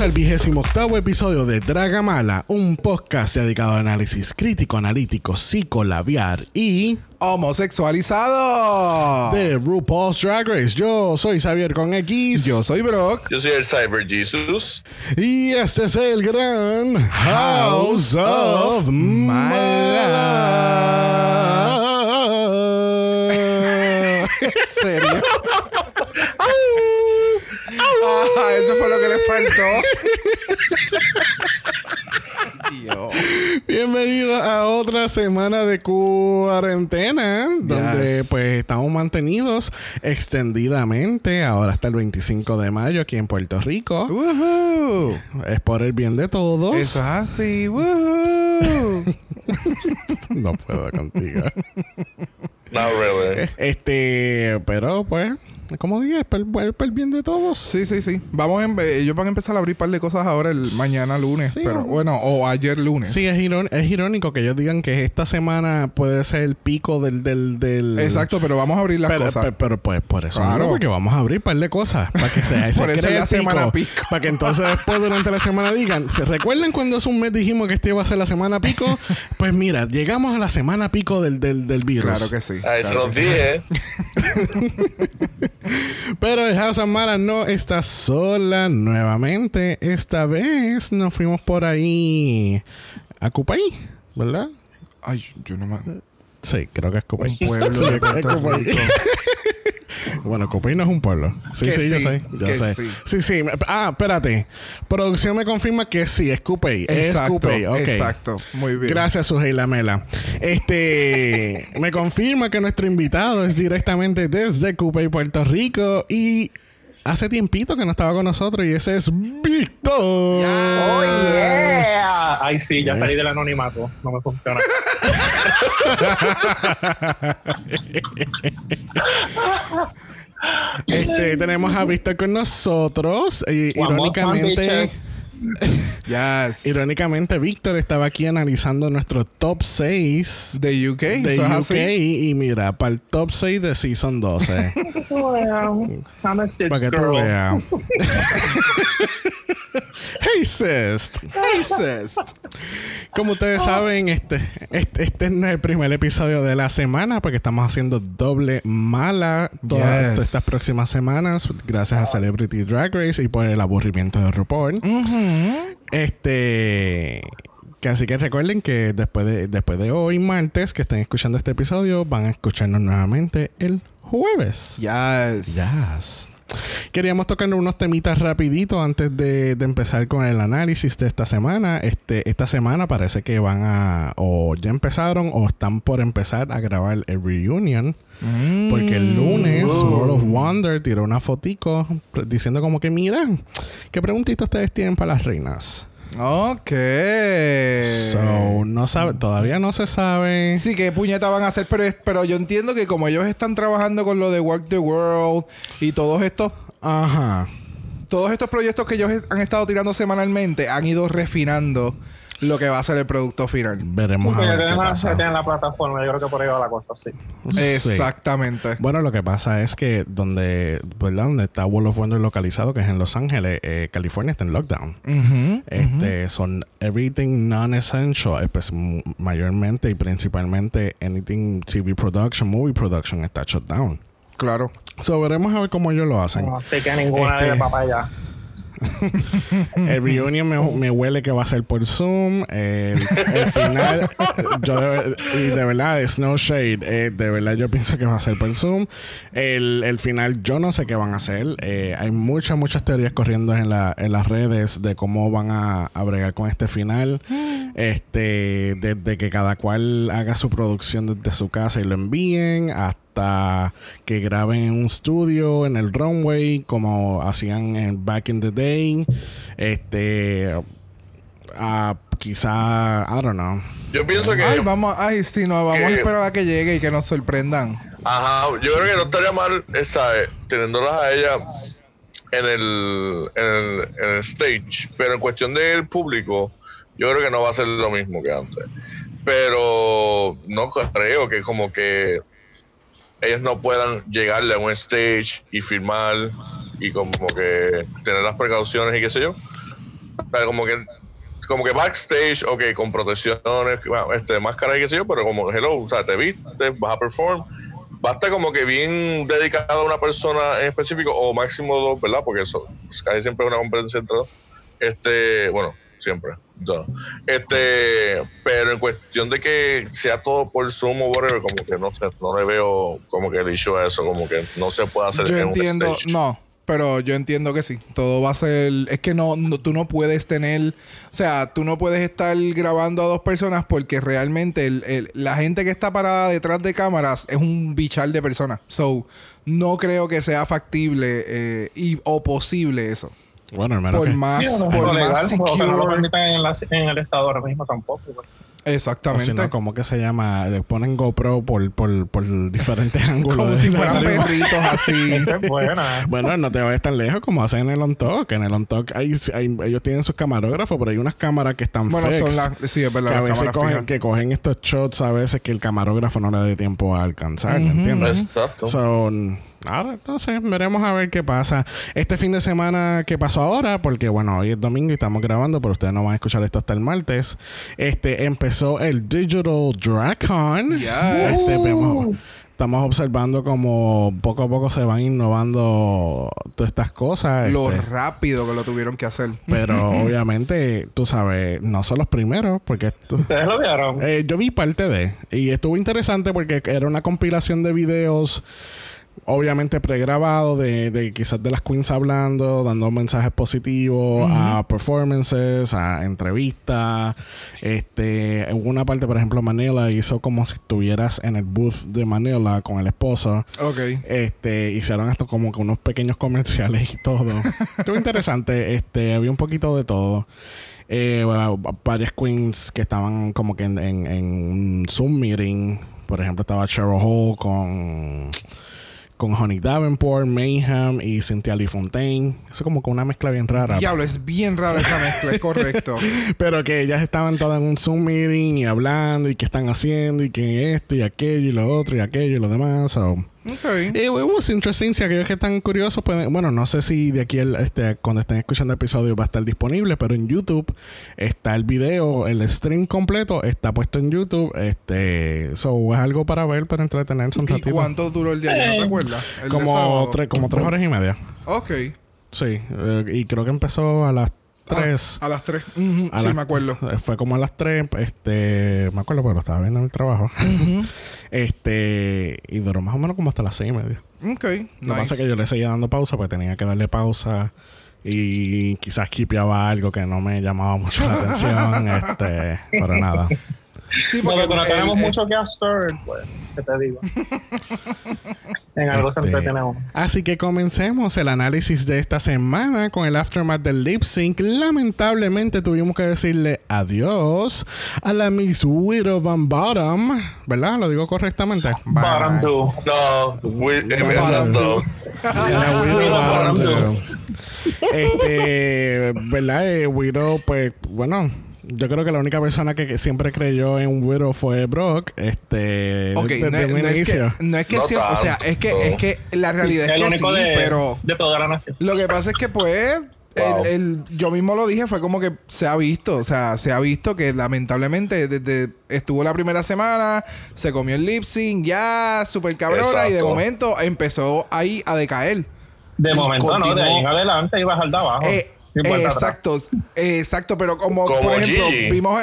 Bienvenidos al vigésimo octavo episodio de Dragamala, un podcast dedicado a análisis crítico, analítico, psicolabiar y homosexualizado de RuPaul's Drag Race. Yo soy Xavier con X. Yo soy Brock. Yo soy el Cyber Jesus. Y este es el gran House of Mala. ¿En serio? Ah, eso fue lo que le faltó. Dios. Bienvenido a otra semana de cuarentena, donde Yes. pues estamos mantenidos extendidamente, ahora hasta el 25 de mayo aquí en Puerto Rico. Woohoo. Es por el bien de todos. Eso es así. Woohoo. no puedo contigo. Not really. Este, pero pues, como dije, es por el bien de todos. Sí, sí, sí. Vamos a empe- ellos van a empezar a abrir un par de cosas ahora el mañana lunes, Sí, pero bueno, o ayer lunes. Sí, es, irón- es irónico que ellos digan que esta semana puede ser el pico del... del, del Exacto, pero vamos a abrir las pero, cosas. pero, pero, pues por eso Claro. porque vamos a abrir un par de cosas para que sea ese Por eso es la semana pico, para que entonces después durante la semana digan ¿se recuerdan cuando hace un mes dijimos que este iba a ser la semana pico? pues mira llegamos a la semana pico del, del, del virus claro que sí. Ahí se claro los sí. pero el House of Mara no está sola nuevamente esta vez nos fuimos por ahí a Cupay ¿verdad? Ay, yo no me... sí creo que es Cupay Un pueblo de. Rico. Bueno, Copay no es un pueblo. Sí, Que sí, yo sí, sé. Yo sé. sí. Sí. sí, Ah, espérate. Producción me confirma que sí, es. Es Exacto, Cupay. Ok. exacto. Muy bien. Gracias, Sujei Lamela. Este me confirma que nuestro invitado es directamente desde Cupay, Puerto Rico. Y hace tiempito que no estaba con nosotros. Y ese es Víctor. ¡Oh, yeah! Ay, sí, ya salí del anonimato. No me funciona. Este, tenemos a Víctor con nosotros. Y irónicamente. Yes. Irónicamente, Víctor estaba aquí analizando nuestro top 6 De UK. de es UK así. y, mira, para el top 6 de Season 12. Well, I'm a cis para que tú veas. hey, sis. Racist. Como ustedes saben, este, este, este no es el primer episodio de la semana porque estamos haciendo doble mala todas Yes. estas próximas semanas gracias a Celebrity Drag Race y por el aburrimiento de RuPaul. Este... Que así que recuerden que después de, después de hoy, martes, que estén escuchando este episodio, van a escucharnos nuevamente el jueves. Yes. Yes. Queríamos tocar unos temitas rapidito antes de, de empezar con el análisis de esta semana. Este, esta semana parece que van a o ya empezaron o están por empezar a grabar el reunion. Porque el lunes World of Wonder tiró una fotico diciendo como que mira, ¿qué preguntitas ustedes tienen para las reinas? Ok. So, no sabe, todavía no se sabe. Sí, qué puñeta van a hacer, pero, es- pero yo entiendo que como ellos están trabajando con lo de Work the World y todos estos, Ajá. todos estos proyectos que ellos han estado tirando semanalmente han ido refinando lo que va a ser el producto final. Veremos a Porque ver qué la- pasa. ya tienen la plataforma. Yo creo que por ahí va la cosa, sí. Sí. Exactamente. Bueno, lo que pasa es que donde, ¿verdad? Donde está World of Wonder localizado, que es en Los Ángeles, eh, California está en lockdown. Este, son everything non-essential, eh, pues, mayormente y principalmente anything TV production, movie production está shut down. Claro. So, veremos a ver cómo ellos lo hacen. No sé que ninguna Este- de papaya. El reunion me, me huele que va a ser por Zoom. El, el final, yo de, y de verdad, es no shade. eh, de verdad, yo pienso que va a ser por Zoom. El, el final, yo no sé qué van a hacer. Eh, hay muchas, muchas teorías corriendo en, la, en las redes de cómo van a, a bregar con este final. Este, desde que cada cual haga su producción desde su casa y lo envíen hasta que graben en un estudio en el runway como hacían en back in the day este a quizá I don't know Yo pienso que. Ay, vamos, ay, sí, no, vamos a esperar a que llegue y que nos sorprendan. Ajá, yo creo que no estaría mal, ¿sabes? Teniéndolas a ella en el, en el, en el stage, pero en cuestión del público, yo creo que no va a ser lo mismo que antes. Pero no creo que como que ellos no puedan llegarle a un stage y filmar y como que tener las precauciones y qué sé yo. O sea, como que como que backstage, ok, con protecciones, este, máscara y qué sé yo, pero como hello, o sea, te viste, vas a perform, va a estar como que bien dedicado a una persona en específico o máximo dos, ¿verdad? Porque eso casi siempre es una competencia entre dos. Este, bueno, siempre. Este, pero en cuestión de que sea todo por Zoom o whatever, como que no sé, no le veo como que el issue a eso, como que no se puede hacer Yo en entiendo, un stage. no, pero yo entiendo que sí. Todo va a ser. Es que no, no- tú no puedes tener. O sea, tú no puedes estar grabando a dos personas porque realmente el- el- la gente que está parada detrás de cámaras es un bichal de personas. So, no creo que sea factible eh, y, o posible eso. Bueno, hermano. Por más, Sí, no es por legal, más porque no lo secure. permiten en, la- en el estado ahora mismo tampoco. pues. o Exactamente. ¿cómo que se llama? Le ponen GoPro por, por, por diferentes ángulos. Como si fueran perritos así. Esa es buena. Bueno, no te vayas tan lejos como hacen en el On Talk. En el On Talk hay, hay- ellos tienen sus camarógrafos, pero hay unas cámaras que están bueno, fixed, son las. Sí, es verdad. que a veces cogen, que cogen estos shots a veces que el camarógrafo no le dé tiempo a alcanzar, ¿me entiendes? Exacto. Son ahora no sé, veremos a ver qué pasa. Este fin de semana que pasó ahora, porque bueno, hoy es domingo y estamos grabando, pero ustedes no van a escuchar esto hasta el martes. Este empezó el Digital DragCon. Yes. Este, vemos- estamos observando como poco a poco se van innovando todas estas cosas. Lo este, rápido que lo tuvieron que hacer. pero obviamente, tú sabes, no son los primeros, porque esto- ¿Ustedes lo vieron? eh, yo vi parte de. Y estuvo interesante porque era una compilación de videos. Obviamente pregrabado de, de quizás de las queens hablando, dando mensajes positivos a performances, a entrevistas. Este, en una parte, por ejemplo, Manila hizo como si estuvieras en el booth de Manila con el esposo. Ok. Este, hicieron esto como que unos pequeños comerciales y todo. Estuvo interesante. Este, había un poquito de todo. Eh, bueno, varias queens que estaban como que en, en, en un Zoom meeting. Por ejemplo, estaba Cheryl Hall con, con Honey Davenport, Mayhem y Cynthia Lee Fontaine. Eso como que una mezcla bien rara. Diablo, es bien rara esa mezcla, es correcto. Pero que ellas estaban todas en un Zoom meeting y hablando y qué están haciendo y que esto y aquello y lo otro y aquello y lo demás. So, Ok. eh, it was interesting. Si aquellos que están curiosos pueden... Bueno, no sé si de aquí el, este, cuando estén escuchando el episodio va a estar disponible, pero en YouTube está el video, el stream completo está puesto en YouTube. Este, so es algo para ver, para entretenerse un ¿Y ratito. cuánto duró el día? ¿Ya ¿No te acuerdas? El de Como, tres, como tres horas y media. Ok. Sí, eh, y creo que empezó a las A, a las 3. Ujú, A sí, me acuerdo. Fue como a las 3, este, me acuerdo, pero lo estaba viendo en el trabajo. este, y duró más o menos como hasta las 6 y media. Ok. Lo que pasa es que yo le seguía dando pausa, porque tenía que darle pausa y quizás skipeaba algo que no me llamaba mucho la atención, este, pero nada. Sí, porque pero el- tenemos el- mucho que hacer, pues, ¿qué te digo? en algo se Este, entretiene uno. Así que comencemos el análisis de esta semana con el aftermath del lip sync. Lamentablemente tuvimos que decirle adiós a la Miss Widow Van Bottom, ¿verdad? Lo digo correctamente. Bottom two. No, Will- eh, Bueno, exacto. La Widow Bottom Bottom. Este, ¿verdad? Eh, Widow, pues, bueno. Yo creo que la única persona que, que siempre creyó en Widow fue Brock. Este. Ok, desde no, es- un no es que, no es que No siempre- o sea, es que, es que la realidad el es que único sí, de, pero de toda la nación. lo que pasa es que pues Wow. el, el- yo mismo lo dije, fue como que se ha visto, o sea, se ha visto que lamentablemente desde estuvo la primera semana, se comió el lip sync, ya super cabrona y de momento empezó ahí a decaer. De Y momento, no, de ahí en continuó. adelante ibas al de abajo. Eh. Exacto, eh, exacto, pero como, Como por ejemplo, Gigi. vimos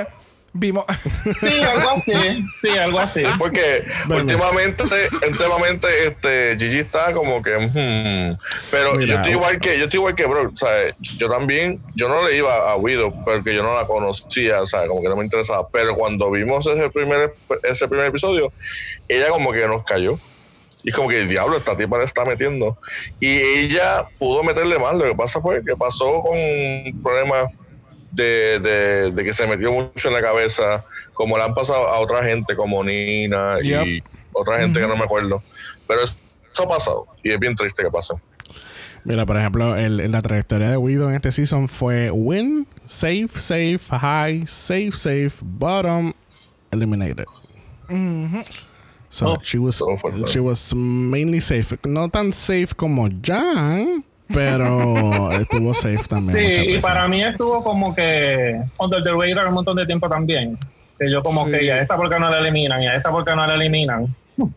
vimos Sí, algo así. Sí, algo así. Porque Bueno. últimamente, últimamente, este, Gigi está como que, hmm. pero Mira, yo estoy igual que, yo estoy igual que bro, ¿sabes? Yo también, yo no le iba a Widow porque yo no la conocía, ¿sabes? Como que no me interesaba. Pero cuando vimos ese primer, ese primer episodio, ella como que nos cayó. Y como que el diablo, esta tipa le está metiendo. Y ella pudo meterle más. Lo que pasa fue que pasó con problemas de, de, de que se metió mucho en la cabeza, como le han pasado a otra gente como Nina y otra gente que no me acuerdo. Pero eso, eso ha pasado y es bien triste que pase. Mira, por ejemplo, el, el- la trayectoria de Widow en este season fue win, safe, safe, high, safe, safe, bottom, eliminated. So Oh. she was claro. she was mainly safe. No tan safe como Jan, Pero estuvo safe también. Sí, y para mí estuvo como que under the radar un montón de tiempo también. Que yo como Sí. que, ¿y a esta porque no la eliminan? ¿Y a esta porque no la eliminan? Como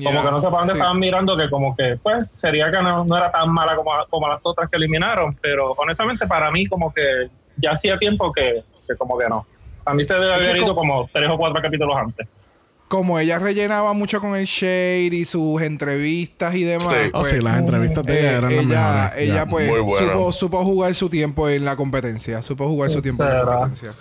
Yeah. que no sé para dónde Sí. estaban mirando, que como que, pues, sería que no, no era tan mala como, como las otras que eliminaron. Pero honestamente, para mí, como que ya hacía tiempo que, que como que no. A mí se debe haber ido co- como tres o cuatro capítulos antes. Como ella rellenaba mucho con el shade y sus entrevistas y demás. Sí. Oh, pues, sí, las entrevistas de ella eh, eran las ella, mejores. ella pues supo, supo jugar su tiempo en la competencia. Supo jugar su tiempo en la competencia.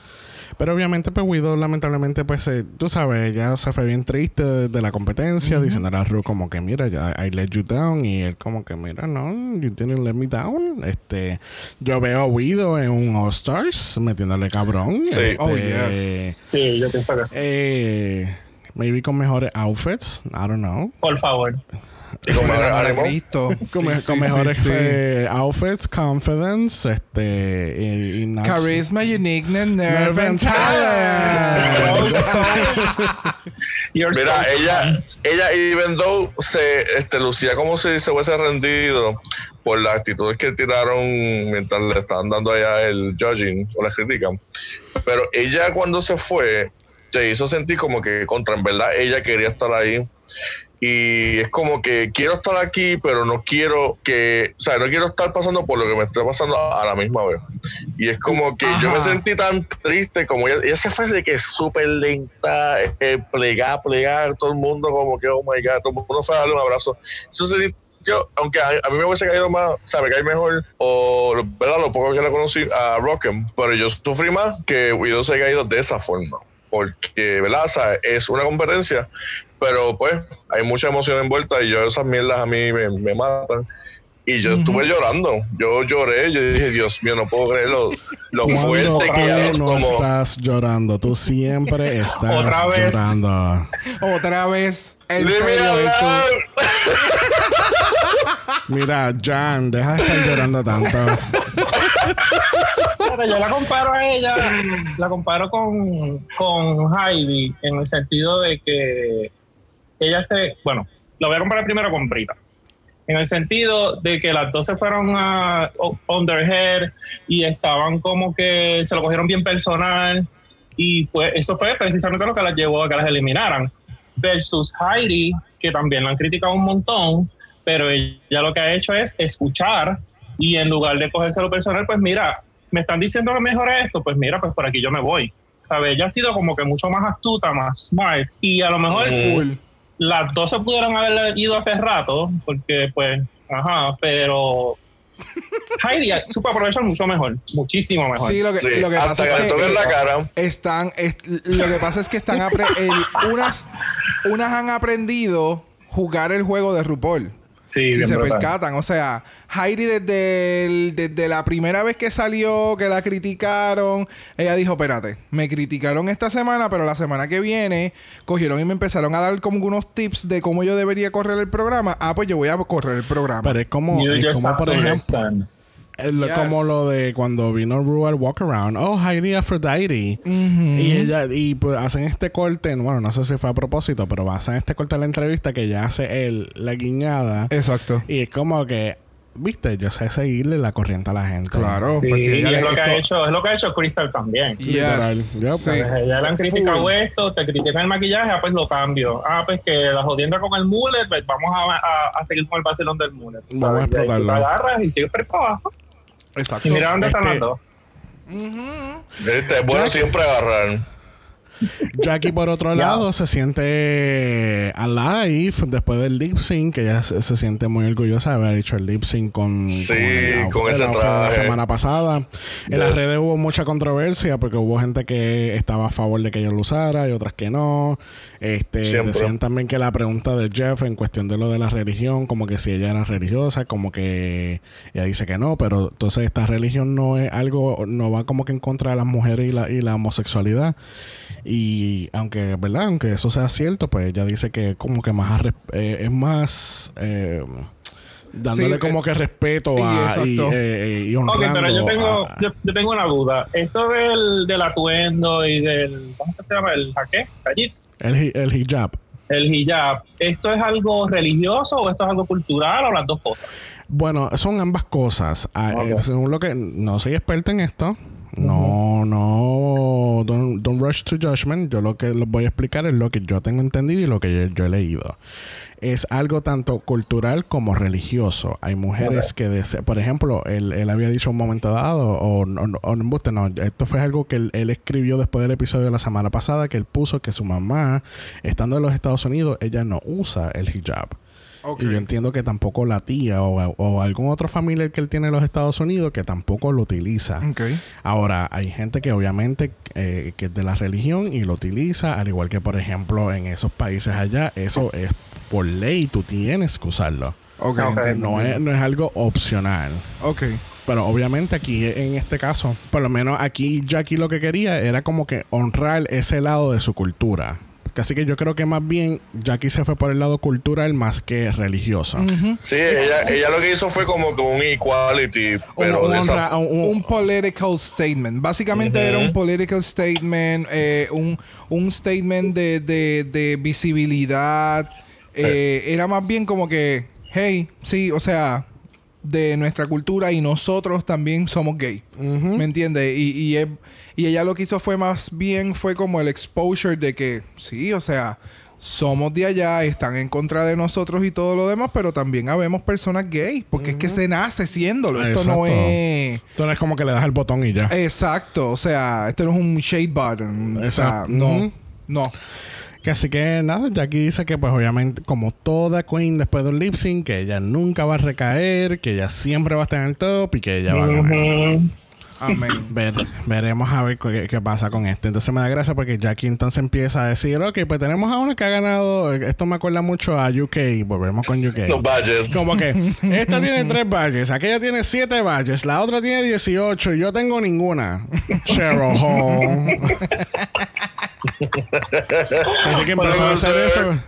Pero obviamente, pues Widow, lamentablemente, pues eh, tú sabes, ella se fue bien triste de, de la competencia, diciéndole a Ru como que, mira, ya I let you down. Y él como que, mira, no, you didn't let me down. Este, yo veo a Widow en un All Stars metiéndole cabrón. Sí. Este, Oh, yes. Sí, yo pienso que sí. eh, maybe con mejores outfits, I don't know. Por favor. Y Cristo. Con, me- Sí, con sí, mejores outfits, confidence, este, y, y not- Charisma, uniqueness, nerve Nerve and talent. You're Mira, so- ella, ella, even though se este, lucía como si se hubiese rendido por las actitudes que tiraron mientras le estaban dando allá el judging o la critican, pero ella cuando se fue, se hizo sentir como que contra, en verdad, ella quería estar ahí. Y es como que quiero estar aquí, pero no quiero que, o sea, no quiero estar pasando por lo que me está pasando a la misma vez. Y es como que yo me Ajá. sentí tan triste como ella, ella se fue de que súper lenta, eh, plegada, plegada, todo el mundo como que, oh my god, todo el mundo fue a darle un abrazo. Eso se sintió, aunque a, a mí me hubiese caído más, o sea, me cae mejor, o, ¿verdad? Lo poco que la conocí a Rockham, pero yo sufrí más que Widow se haya caído de esa forma. Porque, ¿verdad? O sea, es una competencia, pero pues hay mucha emoción envuelta y yo esas mierdas a mí me, me matan. Y yo estuve llorando, yo lloré, yo dije, Dios mío, no puedo creer lo, lo fuerte que tú no como... estás llorando, tú siempre estás Otra vez. llorando. Otra vez. En serio, esto. Mira, Jan, deja de estar llorando tanto. Pero yo la comparo a ella, la comparo con, con Heidi en el sentido de que ella se, bueno, lo voy a comparar primero con Brita. En el sentido de que las dos se fueron a Underhead y estaban como que se lo cogieron bien personal y pues esto fue precisamente lo que las llevó a que las eliminaran. Versus Heidi, que también la han criticado un montón, pero ella lo que ha hecho es escuchar y en lugar de cogerse lo personal, pues mira, me están diciendo que mejore esto, pues mira, pues por aquí yo me voy. ¿Sabes? Ella ha sido como que mucho más astuta, más smart. Y a lo mejor las dos se pudieron haber ido hace rato, porque pues, ajá, pero Heidi supo aprovechar mucho mejor, muchísimo mejor. Sí, lo que, Sí, lo que pasa que es que toquen la cara. están es- lo que pasa es que están el- unas unas han aprendido jugar el juego de RuPaul. Sí, si se brutal. percatan, o sea, Heidi desde, el- desde la primera vez que salió, que la criticaron, ella dijo, espérate, me criticaron esta semana, pero la semana que viene cogieron y me empezaron a dar como unos tips de cómo yo debería correr el programa. Ah, pues yo voy a correr el programa. Pero es como, es como por ejemplo, Yes. como lo de cuando vino Ru al walk around. Oh, Heidi Aphrodite. Y ella, y pues hacen este corte, bueno, no sé si fue a propósito, pero hacen este corte en la entrevista que ella hace el, la guiñada. Exacto. Y es como que, viste, yo sé seguirle la corriente a la gente. Claro, Sí, pues si y es lo que ha hecho, es lo que ha hecho Crystal también. Yes. Literal. Yep. Sí. Pues ella le han criticado Full. esto, te critican el maquillaje, ah, pues lo cambio. Ah, pues que la jodienda con el mullet, pues vamos a, a- a seguir con el vacilón del mullet. Vamos a explotarlo. agarras y sigues por abajo. Exacto. Y mira dónde están Este- las dos. Este, es bueno Jack. siempre agarrar. Jackie, por otro lado, se siente alive después del lip sync, que ella se, se siente muy orgullosa de haber hecho el lip sync con, Sí, el con el ese de la semana pasada. En las redes hubo mucha controversia porque hubo gente que estaba a favor de que ella lo usara y otras que no. Este, Siempre. decían también que la pregunta de Jeff en cuestión de lo de la religión, como que si ella era religiosa, como que ella dice que no, pero entonces esta religión no es algo, no va como que en contra de las mujeres y la, y la homosexualidad. Y aunque, ¿verdad? Aunque eso sea cierto, pues ella dice que como que más eh, es más eh, dándole Sí, como eh, que respeto y a y, eh, y Ok, honrando pero yo tengo, a- yo, yo tengo una duda. Esto del, del atuendo y del, ¿cómo que se llama? ¿El jaque? ¿Allí? el, hi- el hijab. El hijab. ¿Esto es algo religioso o esto es algo cultural o las dos cosas? Bueno, son ambas cosas. Ah, eh, según lo que no soy experto en esto. No, no, don't, don't rush to judgment. Yo lo que les voy a explicar es lo que yo tengo entendido y lo que yo, yo he leído. Es algo tanto cultural como religioso. Hay mujeres que, por ejemplo, él, él había dicho un momento dado, o, o, o no, no, esto fue algo que él, él escribió después del episodio de la semana pasada, que él puso que su mamá, estando en los Estados Unidos, ella no usa el hijab. Y yo entiendo que tampoco la tía o, o algún otro familiar que él tiene en los Estados Unidos que tampoco lo utiliza. Ahora, hay gente que obviamente eh, que es de la religión y lo utiliza, al igual que por ejemplo en esos países allá, eso es por ley, tú tienes que usarlo. No es, no es algo opcional. Ok. Pero obviamente aquí en este caso, por lo menos aquí Jackie lo que quería era como que honrar ese lado de su cultura. Así que yo creo que más bien Jackie se fue por el lado cultural más que religioso. Sí, ella, ella lo que hizo fue como que un equality, pero Un- de esa honra- un- un political statement. Básicamente era un political statement, eh, un, un statement de, de- de visibilidad. Eh, Era más bien como que, hey, sí, o sea, de nuestra cultura y nosotros también somos gay. ¿Me entiendes? Y, y, es- y ella lo que hizo fue más bien, fue como el exposure de que, sí, o sea, somos de allá, están en contra de nosotros y todo lo demás, pero también habemos personas gay, porque es que se nace siéndolo. Esto no Exacto. es... Entonces no es como que le das el botón y ya. Exacto, o sea, esto no es un shade button. O sea, Exacto. no, no. Que así que nada, Jackie dice que pues obviamente como toda queen después de un lip sync, que ella nunca va a recaer, que ella siempre va a estar en el top y que ella va a ganar. Ujú. Amén. Ver- veremos a ver qué, qué pasa con esto. Entonces me da gracia porque Jackie entonces empieza a decir, ok, pues tenemos a una que ha ganado, esto me acuerda mucho a UK, volvemos con UK. los badges. Como que esta tiene tres badges, aquella tiene siete badges, la otra tiene 18 y yo tengo ninguna. Cheryl Hall. Así que empezó a hacer eso.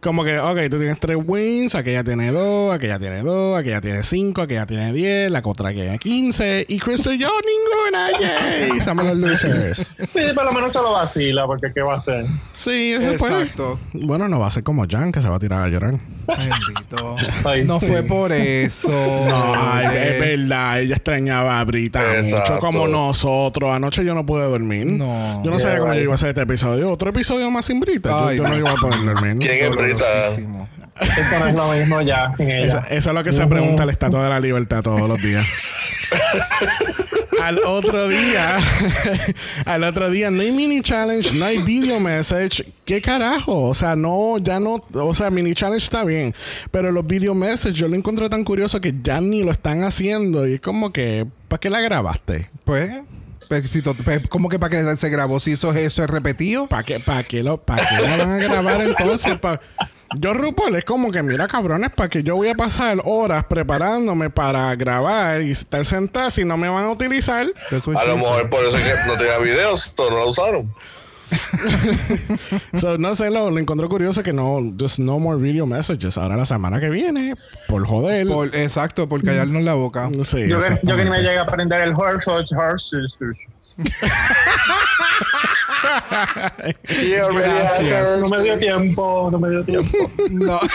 Como que, ok, tú tienes tres wins, aquella tiene dos, aquella tiene dos, aquella tiene cinco, aquella tiene diez, la otra tiene 15 y Chris y yo ninguna. ¡Yay! Somos los losers. Sí, por lo menos se lo vacila, porque ¿qué va a hacer? Sí, eso puede. Exacto. Bueno, no va a ser como Jan que se va a tirar a llorar. Bendito. Ay, No sí. fue por eso. No, ay, es verdad, ella extrañaba a Brita mucho Exacto. como nosotros. Anoche yo no pude dormir. No. Yo no sabía cómo yo iba a hacer este episodio. Otro episodio más sin Brita. Yo- Ay, yo, no iba a poder dormir. ¿Quién es Brita? dolorosísimo. Esto no es lo mismo ya sin ella. Eso, eso es lo que se pregunta la Estatua de la Libertad todos los días. al otro día, al otro día no hay mini challenge, no hay video message. ¿Qué carajo? O sea, no, ya no, o sea, mini challenge está bien, pero los video message yo lo encuentro tan curioso que ya ni lo están haciendo y es como que, ¿para qué la grabaste? Pues, pues, pues, ¿cómo que para que se grabó? Si eso, es- eso es repetido. ¿Para qué, para qué, lo, para qué la van a grabar entonces? Yo, RuPaul, es como que, mira, cabrones, ¿para que yo voy a pasar horas preparándome para grabar y estar sentada si no me van a utilizar? A lo mejor por eso es que no tenía videos, todos no lo usaron. So, no sé, lo, lo encontré curioso que no, just no more video messages. Ahora la semana que viene, por joder. Por- exacto, por callarnos la boca. sí, Yo que, yo que ni me llegué a aprender el horse, horse, horse. Gracias. No me dio tiempo, no me dio tiempo. No.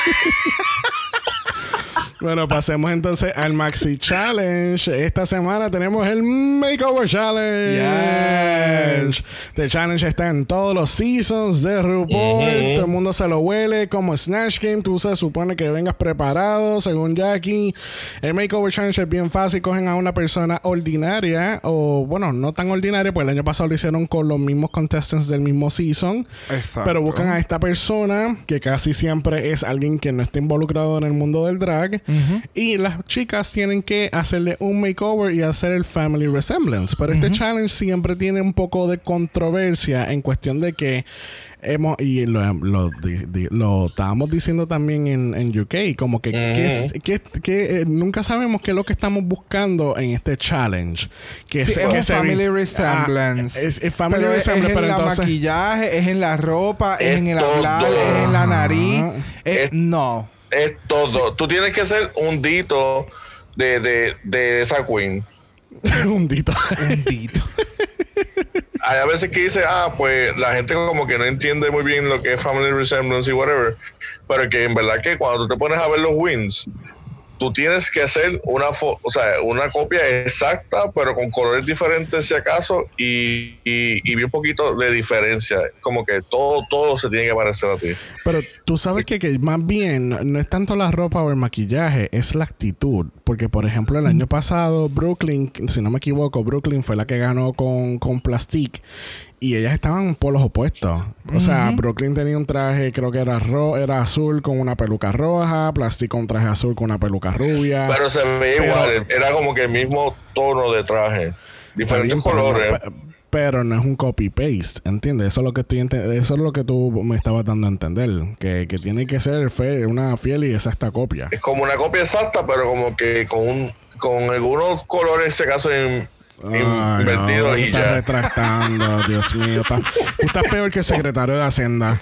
Bueno, pasemos entonces al Maxi Challenge. Esta semana tenemos el Makeover Challenge. Yes. Este challenge está en todos los seasons de RuPaul. Todo el mundo se lo huele como Snatch Game. Tú se supone que vengas preparado, según Jackie. El Makeover Challenge es bien fácil. Cogen a una persona ordinaria, o bueno, no tan ordinaria, pues el año pasado lo hicieron con los mismos contestants del mismo season. Exacto. Pero buscan a esta persona que casi siempre es alguien que no está involucrado en el mundo del drag. Y las chicas tienen que hacerle un makeover y hacer el family resemblance. Pero este challenge siempre tiene un poco de controversia en cuestión de que hemos, y lo, lo, di- di- lo estábamos diciendo también en, en UK, como que, que es- que- que, eh, nunca sabemos qué es lo que estamos buscando en este challenge. Que Sí, se- es que se- family Ah, resemblance. es, es family pero es, es resemblance, en pero la entonces- maquillaje, es en la ropa, es, Es en el todo. hablar, es en la nariz. Es- Es- no. Es todo. Tú tienes que ser un dito de, de, de esa queen. un dito. Bendito. Hay a veces que dice, ah, pues la gente como que no entiende muy bien lo que es family resemblance y whatever. Pero que en verdad que cuando tú te pones a ver los wins, tú tienes que hacer una fo- o sea, una copia exacta, pero con colores diferentes si acaso, y, y, y vi un poquito de diferencia. Como que todo, todo se tiene que parecer a ti. Pero tú sabes que, que más bien no- no es tanto la ropa o el maquillaje, es la actitud. Porque, por ejemplo, el año pasado, Brooklyn, si no me equivoco, Brooklyn fue la que ganó con, con Plastic. Y ellas estaban por los opuestos. O sea, Brooklyn tenía un traje, creo que era ro era azul con una peluca roja, Plastic con un traje azul con una peluca rubia. Pero se veía Pero- igual, era como que el mismo tono de traje, diferentes colores. pe- pero no es un copy-paste, ¿entiendes? Eso es lo que estoy eso es lo que tú me estabas dando a entender. Que, que tiene que ser fe- una fiel y exacta copia. Es como una copia exacta, pero como que con un, con algunos colores, en ese caso, in- in- Ay, invertidos no, y se está ya. retractando, Dios mío. está- tú estás peor que el secretario de Hacienda.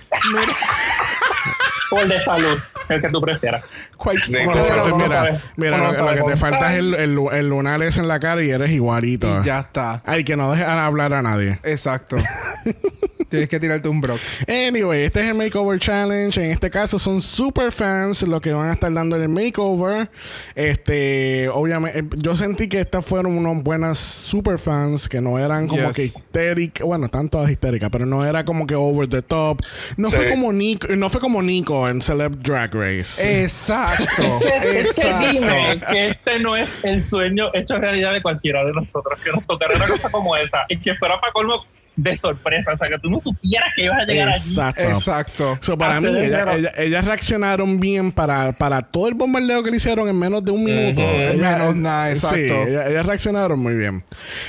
O el de salud, el que tú prefieras. Cualquier no no mira, mira lo, que te falta es el, el, el lunar ese en la cara y eres igualito. Y ya está. Ay, que no dejes hablar a nadie. Exacto. Tienes que tirarte un brock. Anyway, este es el Makeover Challenge. En este caso son super fans los que van a estar dando el makeover. Este, obviamente, eh, yo sentí que estas fueron unos buenas super fans que no eran como Yes. que histéricas. Bueno, están todas histéricas, pero no era como que over the top. No Sí. fue como Nico, no fue como Nico en Celeb Drag Race. Exacto. Que dime Exacto. que este no es el sueño hecho realidad de cualquiera de nosotros, que nos tocara una cosa como esa y que fuera para colmo de sorpresa, o sea, que tú no supieras que ibas a llegar allí. Exacto. Exacto. So, para mí, ella- ella- ellas reaccionaron bien para, para todo el bombardeo que le hicieron en menos de un minuto. Ellas- Menos nada, exacto. Sí, ellas, ellas reaccionaron muy bien.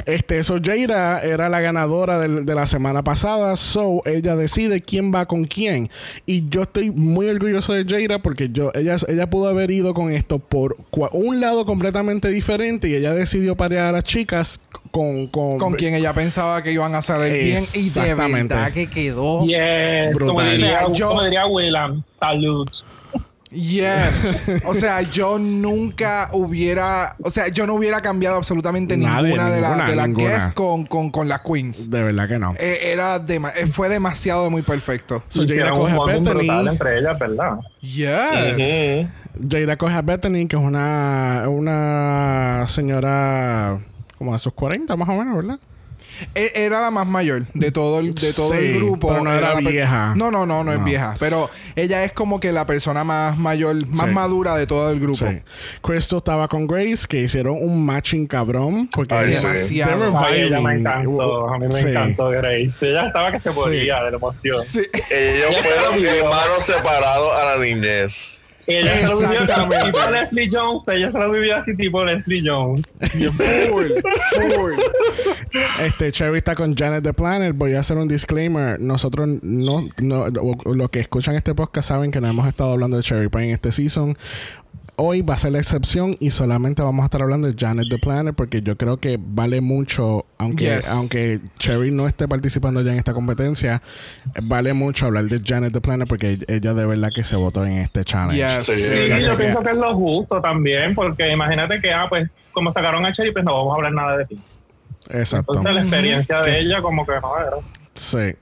Este, so, Jaira era la ganadora del- de la semana pasada. So, ella decide quién va con quién. Y yo estoy muy orgulloso de Jaira porque yo, ella, ella pudo haber ido con esto por un lado completamente diferente y ella decidió parear a las chicas con... Con, Con quien ella pensaba que iban a salir bien y de verdad que quedó. Yes, como Brutal. diría, O sea, yo- como diría Willam, salud. Yes. O sea, yo nunca hubiera, o sea, yo no hubiera cambiado absolutamente Nadie, ninguna, de, la- ninguna, de las ninguna. guests con, con, con las queens. De verdad que no. Eh, era eh, fue demasiado muy perfecto. So, Jaira coge un a Bethany. entre ellas, ¿verdad? Yes. Ujú. Jaira coge a Bethany, que es una, una señora como de sus 40 más o menos, ¿verdad? E- Era la más mayor de todo el, de todo Sí, el grupo. pero no era per- vieja. No, no, no, no, es No. vieja. Pero ella es como que la persona más mayor, más Sí. madura de todo el grupo. Sí. Crystal estaba con Grace, que hicieron un matching cabrón. Porque Ay. Demasiado. they were Ay, ella me encantó, a mí me Sí. encantó Grace. Ella estaba que se Sí. moría de la emoción. Sí. Ellos fueron hermanos separados a la niñez. Ella se lo vivió Exactamente. tipo Leslie Jones, ella se lo vivió así tipo Leslie Jones. Full, full. Este, Cherry está con Janet the Planner. Voy a hacer un disclaimer. Nosotros no, no, los que escuchan este podcast saben que no hemos estado hablando de Cherry Pie en este season. Hoy va a ser la excepción y solamente vamos a estar hablando de Janet the Planner porque yo creo que vale mucho, aunque, Yes. aunque Cherry no esté participando ya en esta competencia, vale mucho hablar de Janet the Planner porque ella de verdad que se votó en este challenge. Yes. Sí, yo que- pienso que es lo justo también, porque imagínate que, ah, pues, como sacaron a Cherry, pues no vamos a hablar nada de ti. Exacto. Entonces la experiencia de ella como que no era. Sí.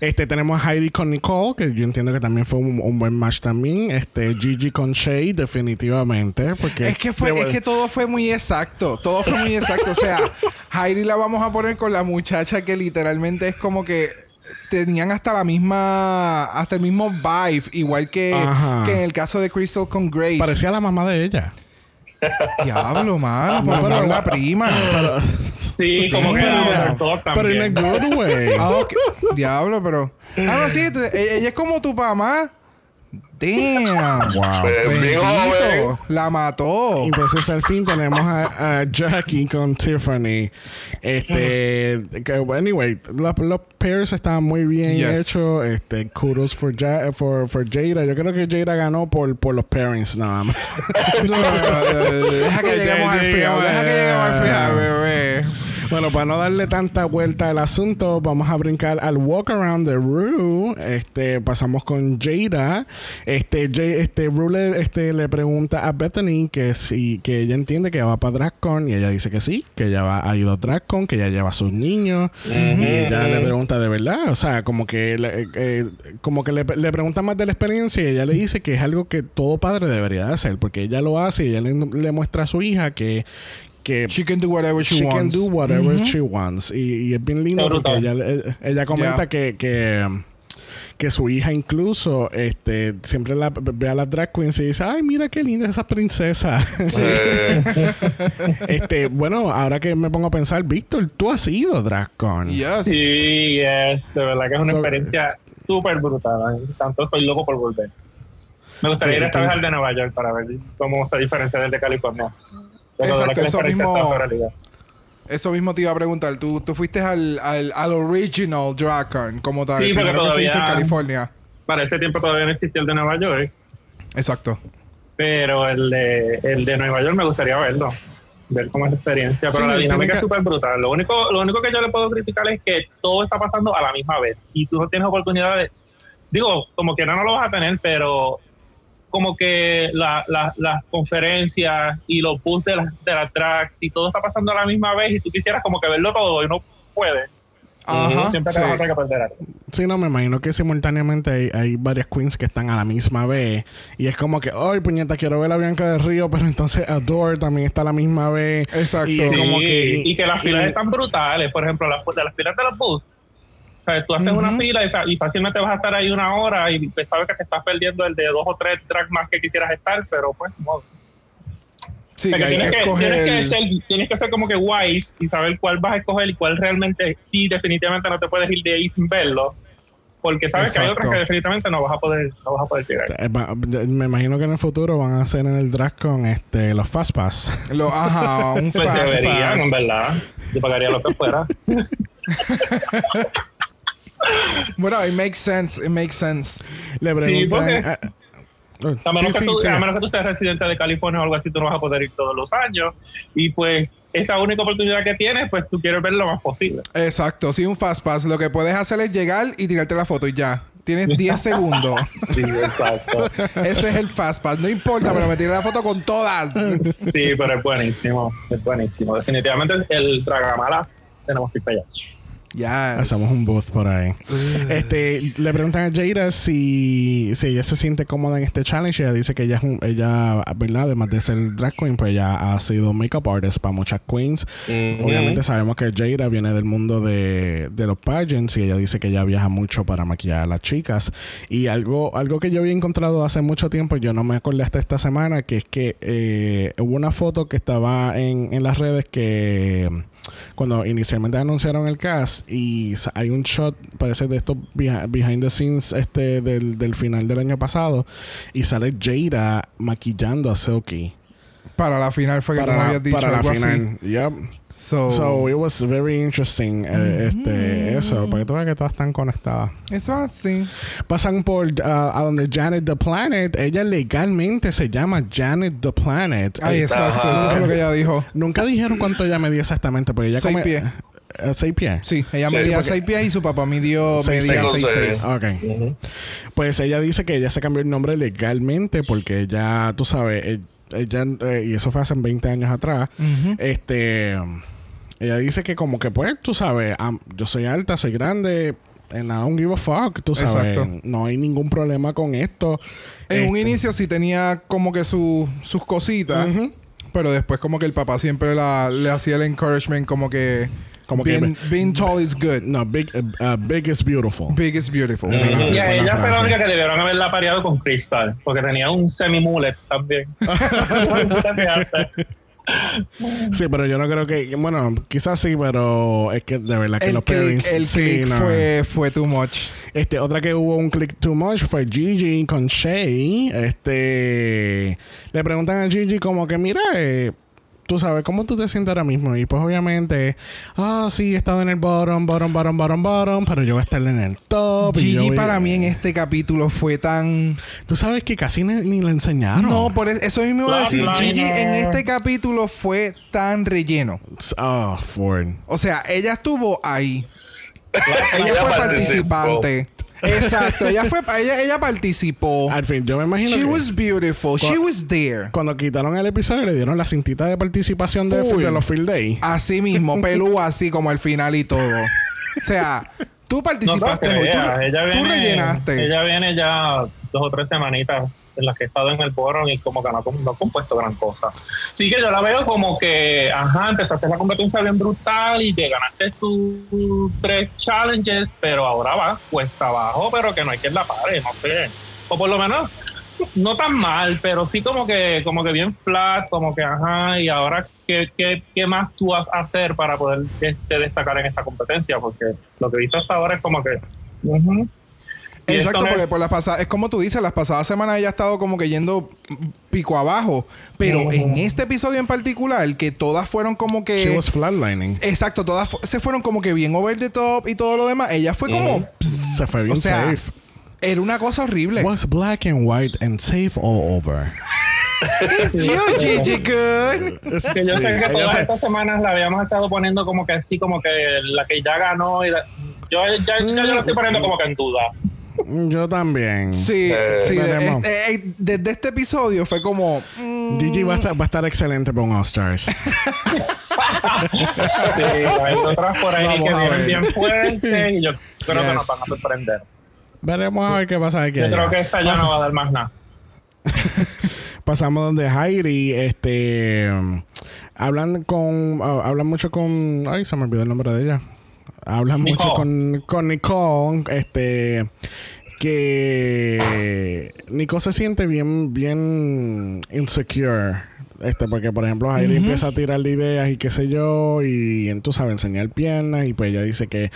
Este, tenemos a Heidi con Nicole, que yo entiendo que también fue un, un buen match también. Este, Gigi con Shay, definitivamente. Porque Es que fue, es que todo fue muy exacto. Todo fue muy exacto. O sea, Heidi la vamos a poner con la muchacha que literalmente es como que tenían hasta la misma, hasta el mismo vibe, igual que, que en el caso de Crystal con Grace. parecía la mamá de ella. Diablo, mano, No, pero, la prima. Pero, Sí, como que la pero in a good way. Ah, ok. Diablo, pero. Ah, no, sí, te- ella, ella es como tu mamá. Damn. Wow. Bendito. La mató. Entonces al fin tenemos a, a Jackie con Tiffany. Este, que, anyway, los, los pairs estaban muy bien Yes. hechos. Este, kudos for, Ja- for, for Jada. Yo creo que Jada ganó por, por los pairings nada más. No, Deja que lleguemos al final. Deja que lleguemos al final, bebé. Bueno, para no darle tanta vuelta al asunto, vamos a brincar al walk around the Rue. Este, pasamos con Jada. Este, J- este Rue le, este, le pregunta a Bethany que si que ella entiende que va para DragCon y ella dice que sí, que ella va, ha ido a DragCon, que ella lleva a sus niños y ella le pregunta de verdad, o sea, como que le, eh, como que le, le pregunta más de la experiencia y ella le dice que es algo que todo padre debería de hacer porque ella lo hace y ella le, le muestra a su hija que que She can do whatever she, she can wants. do whatever she wants. Y, y es bien lindo porque ella, eh, ella comenta Yeah. que, que, que su hija incluso este, siempre la, ve a las drag queens y dice, ay, mira qué linda esa princesa. Este, bueno, ahora que me pongo a pensar, Víctor, tú has ido drag con. Yes. Sí, de verdad que es una So- experiencia súper brutal. Tanto estoy loco por volver. Me gustaría ir esta vez al de Nueva York para ver cómo se diferencia del de California. Pero Exacto, eso mismo-. Eso mismo te iba a preguntar. Tú, tú fuiste al, al, al original DragCon como tal. Sí, primero que se hizo en todavía- California. Para ese tiempo todavía no existía el de Nueva York, Exacto. pero el de, el de Nueva York me gustaría verlo. Ver cómo es la experiencia. Pero Sí, la dinámica es súper brutal. Lo único, lo único que yo le puedo criticar es que todo está pasando a la misma vez. Y tú no tienes oportunidad de. Digo, como que no, no lo vas a tener, pero como que la- la- las conferencias y los booths de, las de las tracks y todo está pasando a la misma vez y tú quisieras como que verlo todo y no puedes. Ajá. Siempre sí. Sí, no, me imagino que simultáneamente hay, hay varias queens que están a la misma vez. Y es como que, ay, puñeta, quiero ver a Bianca del Río, pero entonces Adore también está a la misma vez. Exacto. Y Sí, como que, y que las filas y- están brutales. Por ejemplo, las, de las filas de los bus. O sea, tú haces una fila y, fácilmente vas a estar ahí una hora y pues sabes que te estás perdiendo el de dos o tres tracks más que quisieras estar, pero pues, no. O Sí, sea, que tienes, que tienes, que ser, tienes que ser como que wise y saber cuál vas a escoger y cuál realmente sí, definitivamente no te puedes ir de ahí sin verlo. Porque sabes que hay otras que definitivamente no vas a poder, no vas a poder llegar. Eh, Me imagino que en el futuro van a hacer en el drag con este, los Fast Pass. Lo, ajá, un Pues fast deberían, pass. en verdad. Yo pagaría lo que fuera. Bueno, it makes sense. It makes sense. Le Sí, preguntan... porque- ah, ah, A menos, sí, que sí, tú, sí. a menos que tú seas residente de California o algo así, tú no vas a poder ir todos los años. Y pues esa única oportunidad que tienes, pues tú quieres ver lo más posible. Exacto. Sí, un fast pass. Lo que puedes hacer es llegar y tirarte la foto y ya. Tienes 10 segundos. Sí, exacto. Ese es el fast pass. No importa, pero me tiré la foto con todas. Sí, pero es buenísimo. Es buenísimo. Definitivamente el Dragamala tenemos que ir para allá. Ya. Hacemos un booth por ahí. Este, le preguntan a Jada si, si ella se siente cómoda en este challenge. Ella dice que ella es un, ella, ¿verdad? Además de ser drag queen, pues ella ha sido makeup artist para muchas queens. Obviamente sabemos que Jada viene del mundo de, de los pageants y ella dice que ella viaja mucho para maquillar a las chicas. Y algo, algo que yo había encontrado hace mucho tiempo, yo no me acordé hasta esta semana, que es que eh, hubo una foto que estaba en, en las redes que cuando inicialmente anunciaron el cast y hay un shot, parece de estos behi- behind the scenes este del, del final del año pasado y sale Jada maquillando a Silky Para la final fue que tú me para, habías dicho para la algo así. final. Yep. So, So it was very interesting eh, este eso, para que tú veas que todas están conectadas. eso así. Pasan por ah, a donde Janet the Planet, ella legalmente se llama Janet the Planet. Ay, Eh, exacto. Eso es lo que ella dijo. Nunca dijeron cuánto ella medía exactamente, pero ella Seis come- pies. Eh, seis pies. Sí, ella Sí, medía 6 pies y su papá midió Seis, medía seis, 6 seis. 6. Ok. Ujú. Pues ella dice que ella se cambió el nombre legalmente porque ella, tú sabes, eh, ella, eh, y eso fue hace 20 años atrás, este, ella dice que como que pues, tú sabes, am- yo soy alta, soy grande, and I don't give a fuck, tú sabes, Exacto. no hay ningún problema con esto. En un Este, inicio sí tenía como que su- sus cositas, Ujú. pero después como que el papá siempre la- le hacía el encouragement como que Como que- being, being tall is good. No, big, uh, uh, big is beautiful. Big is beautiful. Y una ella fue la única que debieron haberla pareado con Crystal, porque tenía un semi-mullet también. Sí, pero yo no creo que, bueno, quizás sí, pero es que de verdad que El los click, el sí, click no. fue, fue too much. Este, otra que hubo un click too much fue Gigi con Shay. Este, le preguntan a Gigi como que, mira, eh, tú sabes, ¿cómo tú te sientes ahora mismo? Y pues obviamente, ah, sí, he estado en el bottom, bottom, bottom, bottom, bottom, pero yo voy a estar en el top. y yo Gigi para mí en este capítulo fue tan... Tú sabes que casi ni, ni le enseñaron. No, por es- eso mismo iba a decir. Gigi en este capítulo fue tan relleno. Oh, Ford. O sea, ella estuvo ahí. ella fue participó. participante. Exacto, ella fue ella, ella participó. Al fin, yo me imagino She que was beautiful. She was there. cuando quitaron el episodio le dieron la cintita de participación de, de los Field Day. Así mismo, pelú así como al final y todo. O sea, tú No participaste hoy. Tú, rellenaste. Ella viene ya dos o tres semanitas en las que he estado en el boron y como que no, no ha compuesto gran cosa. Sí que yo la veo como que, ajá, empezaste la competencia bien brutal y te ganaste tus tres challenges, pero ahora va cuesta abajo, pero que no hay quien la pare, no sé. O por lo menos no tan mal, pero sí como que, como que bien flat, como que ajá, y ahora qué, qué, qué más tú vas a hacer para poder de- de destacar en esta competencia, porque lo que he visto hasta ahora es como que ujú. Y Exacto, porque por las pasadas, es como tú dices, las pasadas semanas ella ha estado como que yendo pico abajo. Pero Ujú. en este episodio en particular, que todas fueron como que. She was flatlining. Exacto, todas fu- se fueron como que bien over the top y todo lo demás. Ella fue como. Se fue bien o sea, safe. Era una cosa horrible. Was black and white and safe all over. It's you, Gigi Good. que yo sé que todas se- estas semanas la habíamos estado poniendo como que así, como que la que ya ganó. Y la- yo ya, ya yo lo estoy poniendo como que en duda. Mm, Yo también. Sí, Eh, sí. de- este- eh, desde este episodio fue como. mm, Gigi va a, estar, va a estar excelente para un All Stars. Sí, hay otras por ahí Vamos que vienen bien fuertes y yo creo que Yes. nos van a sorprender. Veremos a ver qué pasa aquí. Yo allá. creo que esta ya Pasa- no va a dar más nada. Pasamos donde Heidi, este, um, hablan con, ah, hablan mucho con, ay, se me olvidó el nombre de ella. Hablan Nicole. mucho con, con Nicole, este, que Nicole se siente bien, bien insecure. Este, porque por ejemplo Heidi empieza a tirar ideas y qué sé yo, y tú sabes, enseñar piernas, y pues ella dice que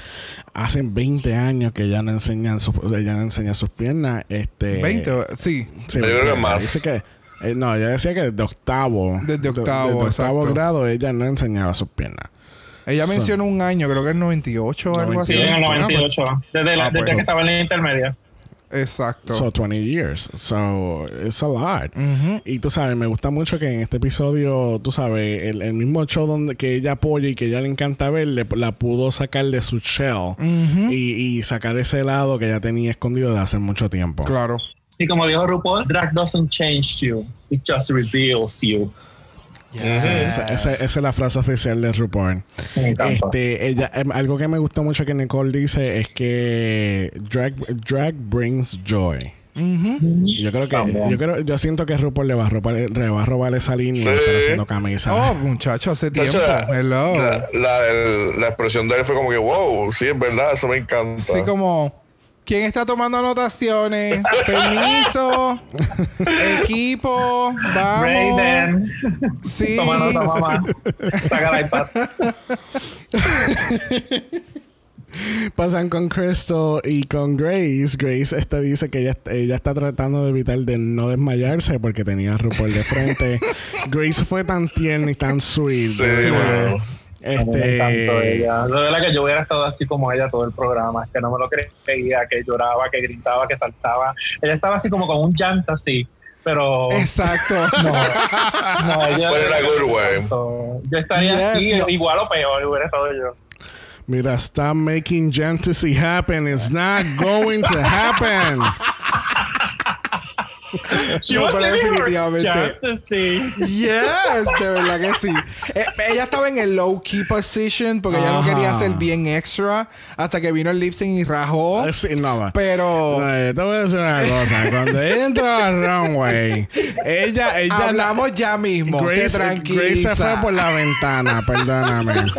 hace 20 años que ella no enseña sus, ella no enseña sus piernas, este 20, sí. Sí, Yo creo que más. Dice que, eh, no, ella decía que desde octavo. Desde de- octavo, desde octavo exacto. grado ella no enseñaba sus piernas. Ella So- mencionó un año, creo que es 98 o algo 98. así. Sí, en el Ah, pues- 98. Desde, la- Ah, desde pues. que estaba en la intermedia. Exacto. So 20 years. So it's a lot. Y tú sabes, me gusta mucho que en este episodio, tú sabes, el, el mismo show donde que ella apoya y que ella le encanta ver, le- la pudo sacar de su shell y, y sacar ese lado que ella tenía escondido de hace mucho tiempo. Claro. Y como dijo RuPaul, drag doesn't change you, it just reveals you. Sí, esa, esa- esa es la frase oficial de RuPaul. Este, ella, em, algo que me gustó mucho que Nicole dice es que drag, drag brings joy. Y Yo creo que, También. yo creo, yo siento que RuPaul le va a robar, le va a robar esa línea Sí. haciendo camisa. Oh, muchacho, hace tiempo. Hello. La, la, el- la expresión de él fue como que, wow, sí, es verdad, eso me encanta. Así como, ¿quién está tomando anotaciones? Permiso. Equipo. Vamos. Raven, Sí. toma nota, mamá. Saca el iPad. Pasan con Crystal y con Grace. Grace este dice que ella, ella está tratando de evitar de no desmayarse porque tenía a RuPaul de frente. Grace fue tan tierna y tan sweet. Sí, mano. A mí me encantó Este, ella. De verdad que yo hubiera estado así como ella todo el programa. Es que no me lo creía, que lloraba, que gritaba, que saltaba. Ella estaba así como con un llanto así. Pero Exacto. no, no, ella. Yo estaría Yes, aquí, no. igual o peor, hubiera estado yo. Mira, stop making fantasy happen. It's not going to happen. She No, was pero definitivamente. fantasy. Yes, de verdad que sí. Eh, ella estaba en el low key position porque ella no quería ser bien extra hasta que vino el lip sync y rajó. Eh, sí, no, va. Pero Eh, te voy a decir una cosa. Cuando ella entra al runway, ella, ella hablamos ya mismo. te Grace, Grace tranquiliza. se fue por la ventana, perdóname.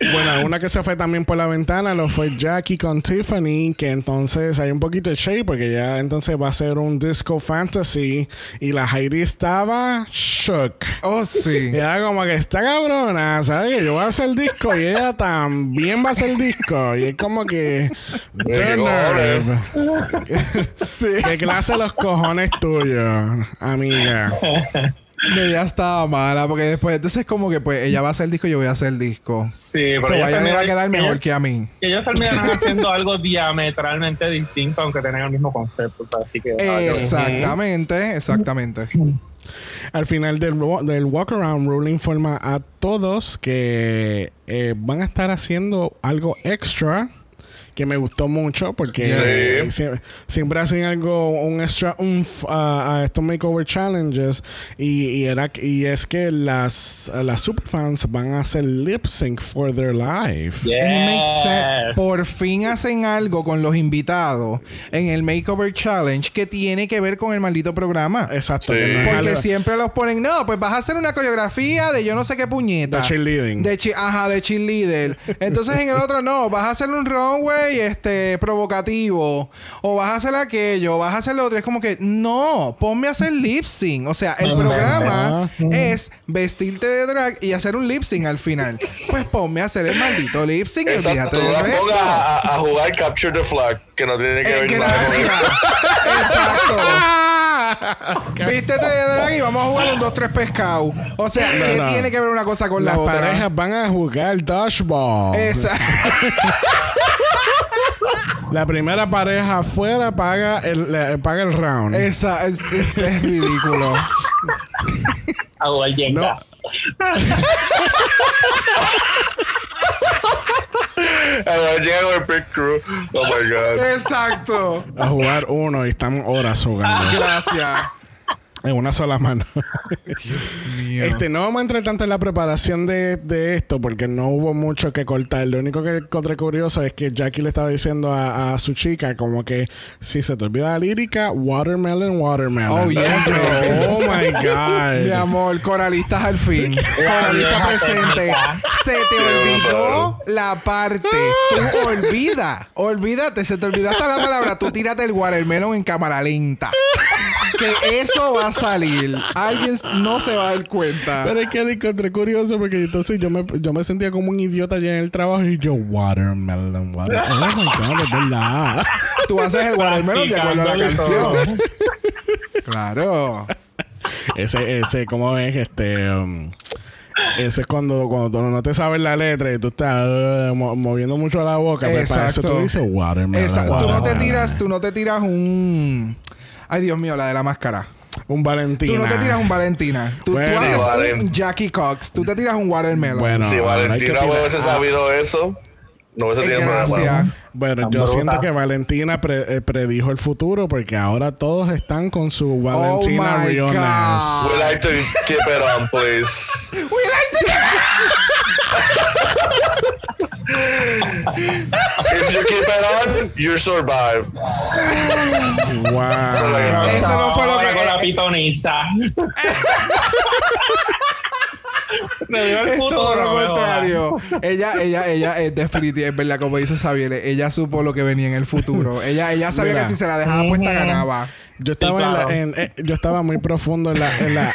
Bueno, una que se fue también por la ventana lo fue Jackie con Tiffany, que entonces hay un poquito de shade porque ya entonces va a ser un disco fantasy y la Heidi estaba shook. Oh, sí. Y era como que está cabrona, ¿sabes? Que yo voy a hacer disco y ella también va a hacer disco. Y es como que. The nerve. Sí. ¿Qué clase de los cojones tuyos, amiga? Ella estaba mala porque después, entonces, como que pues ella va a hacer disco y yo voy a hacer disco. Sí, O pero sea, a ella le va a terminan- quedar mejor ellos- que a mí. que ellos terminaron haciendo algo diametralmente distinto, aunque tengan el mismo concepto. o sea, así que. ah, Exactamente, exactamente. Al final del, del walk around, Ruling informa a todos que eh, van a estar haciendo algo extra que me gustó mucho porque Sí. eh, siempre hacen algo un extra umf a, a estos makeover challenges y, y era y es que las las superfans van a hacer lip sync for their life Yes. And it makes sense. Por fin hacen algo con los invitados en el Makeover Challenge que tiene que ver con el maldito programa. exacto Sí. Porque algo- siempre los ponen, no, pues vas a hacer una coreografía de yo no sé qué puñeta. De cheerleading. De chi- ajá, de cheerleader. Entonces en el otro no, vas a hacer un runway este provocativo. O vas a hacer aquello, vas a hacer lo otro. Es como que, no, ponme a hacer lip sync. O sea, el programa es vestirte de drag y hacer un lip sync al final. Pues ponme a hacer el maldito lip sync y olvídate resto. ponga a, a jugar Capture the Flag, que no tiene que Eh, ver nada con. Exacto. Vístete de drag y vamos a jugar un 2-3 pescado. O sea, No, ¿qué no. tiene que ver una cosa con las la otra? parejas van a jugar dodgeball Exacto. la primera pareja afuera paga el le- paga el round Esa es, es- es ridículo. A jugar Jenga. No. Ahora llega con el Pit Crew. Oh my god. Exacto. a jugar uno y están horas jugando Gracias. En una sola mano. Dios mío. este, no vamos a entrar tanto en la preparación de, de esto porque no hubo mucho que cortar. Lo único que encontré curioso es que Jackie le estaba diciendo a, a su chica como que si se te olvida la lírica, watermelon, watermelon. Oh, yes, oh my God. Mi amor, coralistas al fin. Coralista presente. Se te olvidó la parte. Tú olvida. Olvídate. Se te olvidó hasta la palabra. Tú tírate el watermelon en cámara lenta. Que eso va a salir. Alguien no se va a dar cuenta. Pero es que lo encontré curioso porque entonces yo me, yo me sentía como un idiota allá en el trabajo y yo, watermelon, watermelon. Oh my God, es verdad. Tú haces el watermelon de acuerdo a la canción. Claro. Ese, ese, ¿cómo es? Este. um, ese es cuando, cuando tú no te sabes la letra y tú estás uh, mo- moviendo mucho la boca. Pues para eso Exacto. tú dices watermelon. Exacto. Tú no te watermelon. tiras, tú no te tiras un. Ay, Dios mío, la de la máscara. Un Valentina. Tú no te tiras un Valentina. Tú, tú Bueno. haces Valen- un Jackie Cox. Tú te tiras un watermelon. Bueno, si Valentina hubiese sabido eso, no hubiese tenido gracias. problema. Bueno, Tan yo bruta. siento que Valentina pre- eh, predijo el futuro porque ahora todos están con su Valentina Oh my realness. God. We like to keep it on, please. If you keep it on, you survive. Wow. Eso no fue lo que- con la pitonisa. Me dio el Es futuro. todo lo contrario. ella, ella, ella es definitiva, es verdad, como dice Xavier, ella supo lo que venía en el futuro. Ella, ella sabía Mira. que si se la dejaba puesta ganaba. Yo estaba, Sí, en la- claro. en- eh, yo estaba muy profundo en la, en la-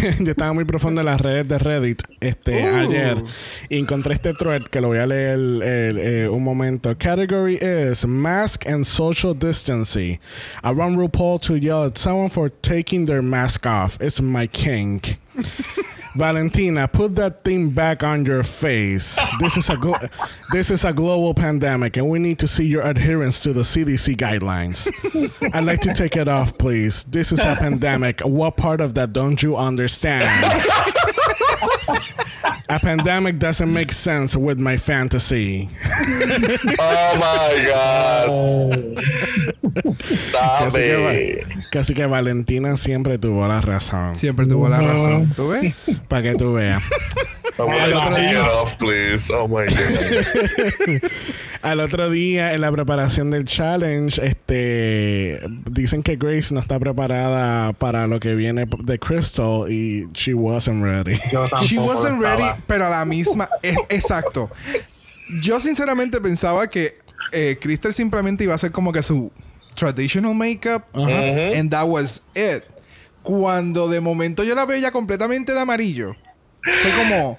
yo estaba muy profundo en las redes de Reddit este Uh. ayer y encontré este thread que lo voy a leer el- eh, un momento. Category is mask and social distancing. I want RuPaul to yell at someone for taking their mask off. It's my kink. Valentina, put that thing back on your face. This is a glo- this is a global pandemic, and we need to see your adherence to the CDC guidelines. I'd like to take it off, please. This is a pandemic. What part of that don't you understand? a pandemic doesn't make sense with my fantasy. Oh my god. Casi que, casi que Valentina siempre tuvo la razón. Siempre tuvo la razón. ¿Tú ves? Para que tú veas. Otro día. off. Oh my god. Al otro día, en la preparación del challenge, este dicen que Grace no está preparada para lo que viene de Crystal y she wasn't ready. Yo She wasn't estaba. ready, pero a la misma. es- exacto. Yo sinceramente pensaba que eh, Crystal simplemente iba a hacer como que su traditional makeup. And that was it. Cuando de momento yo la veo ya completamente de amarillo. Fue como.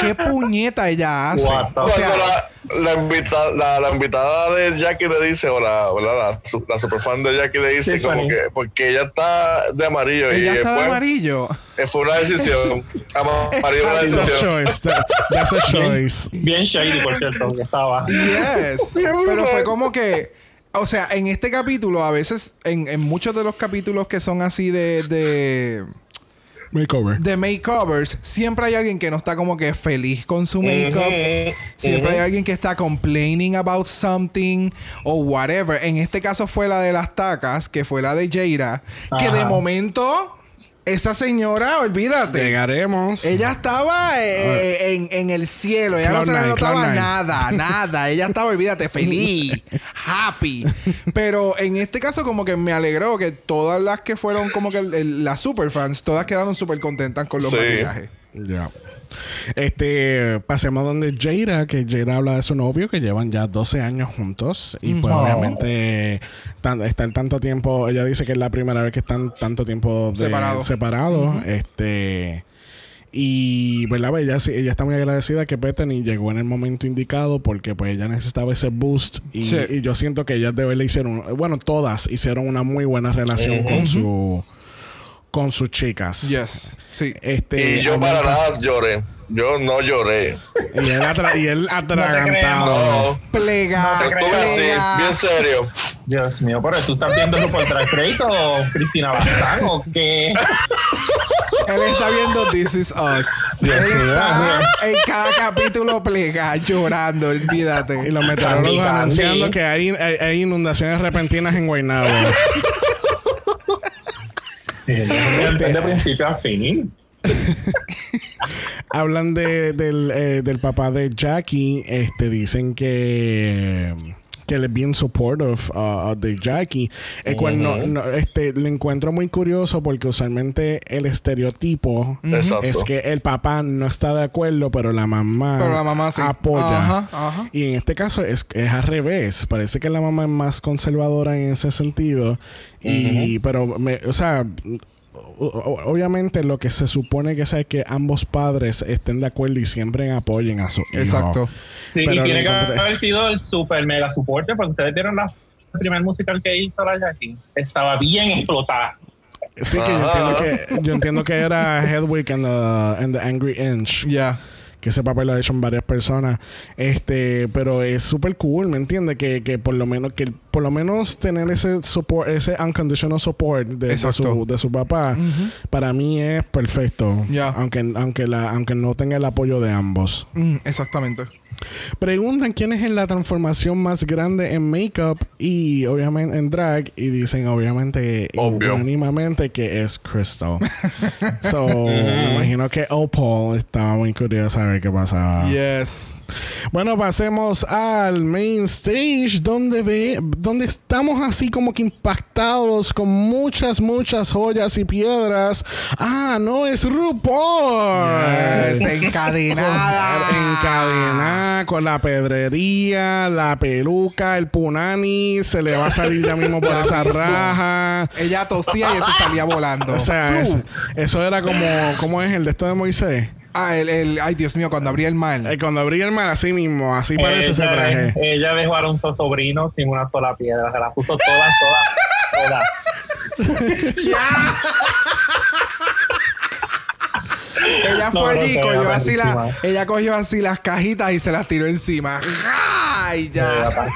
¿Qué puñeta ella hace? What the- O sea, Cuando la, la, invita- la, la invitada de Jackie le dice, o la, la, la superfan de Jackie le dice, como que, porque ella está de amarillo y ella está de amarillo. eh, fue una decisión. Amarillo una Exacto. That's a decisión. choice. That's a choice. Bien shady, por cierto, que estaba. Yes. Pero fue como que. O sea, en este capítulo, a veces, en, en muchos de los capítulos que son así de, de, Makeover. de makeovers, siempre hay alguien que no está como que feliz con su makeup. Ujú, Siempre hay alguien que está complaining about something o whatever. En este caso fue la de las tacas, que fue la de Jaira. Que de momento, esa señora, olvídate. Llegaremos. Ella estaba eh, en, en el cielo, ella no se le notaba cloud nine. nada, nada. Ella estaba, olvídate, feliz, happy. Pero en este caso, como que me alegró que todas las que fueron como que el- el- las superfans, todas quedaron súper contentas con los Sí. maquillajes. Ya. Este, pasemos donde Jaira, que Jaira habla de su novio, que llevan ya 12 años juntos. Y pues Oh. obviamente tan- estar tanto tiempo, ella dice que es la primera vez que están tanto tiempo Separados. Este. Y, ¿verdad? Ella, sí- ella está muy agradecida que Bethany llegó en el momento indicado porque pues ella necesitaba ese boost y, Sí. y yo siento que ellas de verdad hicieron, bueno, todas hicieron una muy buena relación con su con sus chicas. Yes, sí. Este, Y yo para nada lloré. Yo no lloré. y él, atra- y él atragantado. No. Plega, Yo estuve así, plega. bien serio. Dios mío, pero tú estás viendo por Drag Race o Cristina Bazán o qué? Él está viendo This Is Us. Dios Él está en cada capítulo plega, llorando, Y olvídate. los meteorólogos anunciando que hay, hay, hay inundaciones repentinas en Guaynabo. de principio a fin. Hablan de, del, eh, del papá de Jackie. Este, dicen que que él es bien supportive uh, de Jackie. El cual no- no, este, lo encuentro muy curioso porque usualmente el estereotipo Exacto. es que el papá no está de acuerdo, pero la mamá, Pero la mamá sí. apoya. Y en este caso es, es al revés. Parece que la mamá es más conservadora en ese sentido. Y, pero, me, o sea, obviamente lo que se supone que sea es que ambos padres estén de acuerdo y siempre apoyen a su hijo. Exacto. Sí, Pero y tiene que encontré. haber sido el super mega soporte porque ustedes vieron la el primer musical que hizo la Jackie. Estaba bien explotada. Sí, que yo entiendo que, yo entiendo que era Hedwig and the, and the Angry Inch. Ya. Que ese papel lo ha hecho en varias personas. Este pero es súper cool me entiende que, que por lo menos que por lo menos tener ese support ese unconditional support de, su, de su papá para mí es perfecto. Ya. aunque aunque la aunque no tenga el apoyo de ambos. Mm, exactamente. Preguntan quién es en la transformación más grande en makeup y obviamente en drag y dicen obviamente unánimamente que es Crystal. So me imagino que Opal estaba muy curiosa a ver qué pasaba Yes. Bueno, pasemos al main stage donde ve, donde estamos así como que impactados con muchas, muchas joyas y piedras. Ah, no, es RuPaul. Yes, encadenada. Encadenada con la pedrería, la peluca, el punani, se le va a salir ya mismo por esa raja. Ella tosía y eso salía volando. O sea, es- eso era como, ¿cómo es el de esto de Moisés? Ah, el, el- ay, Dios mío, cuando abría el mar. Eh, cuando abrí el mar así mismo, así parece ese ella, traje. ella dejó a un sobrino sin una sola piedra. Se la puso todas, todas, todas. Ella No, fue no, allí, se cogió así la, ella cogió así las cajitas y se las tiró encima. ¡Ay, Era ya!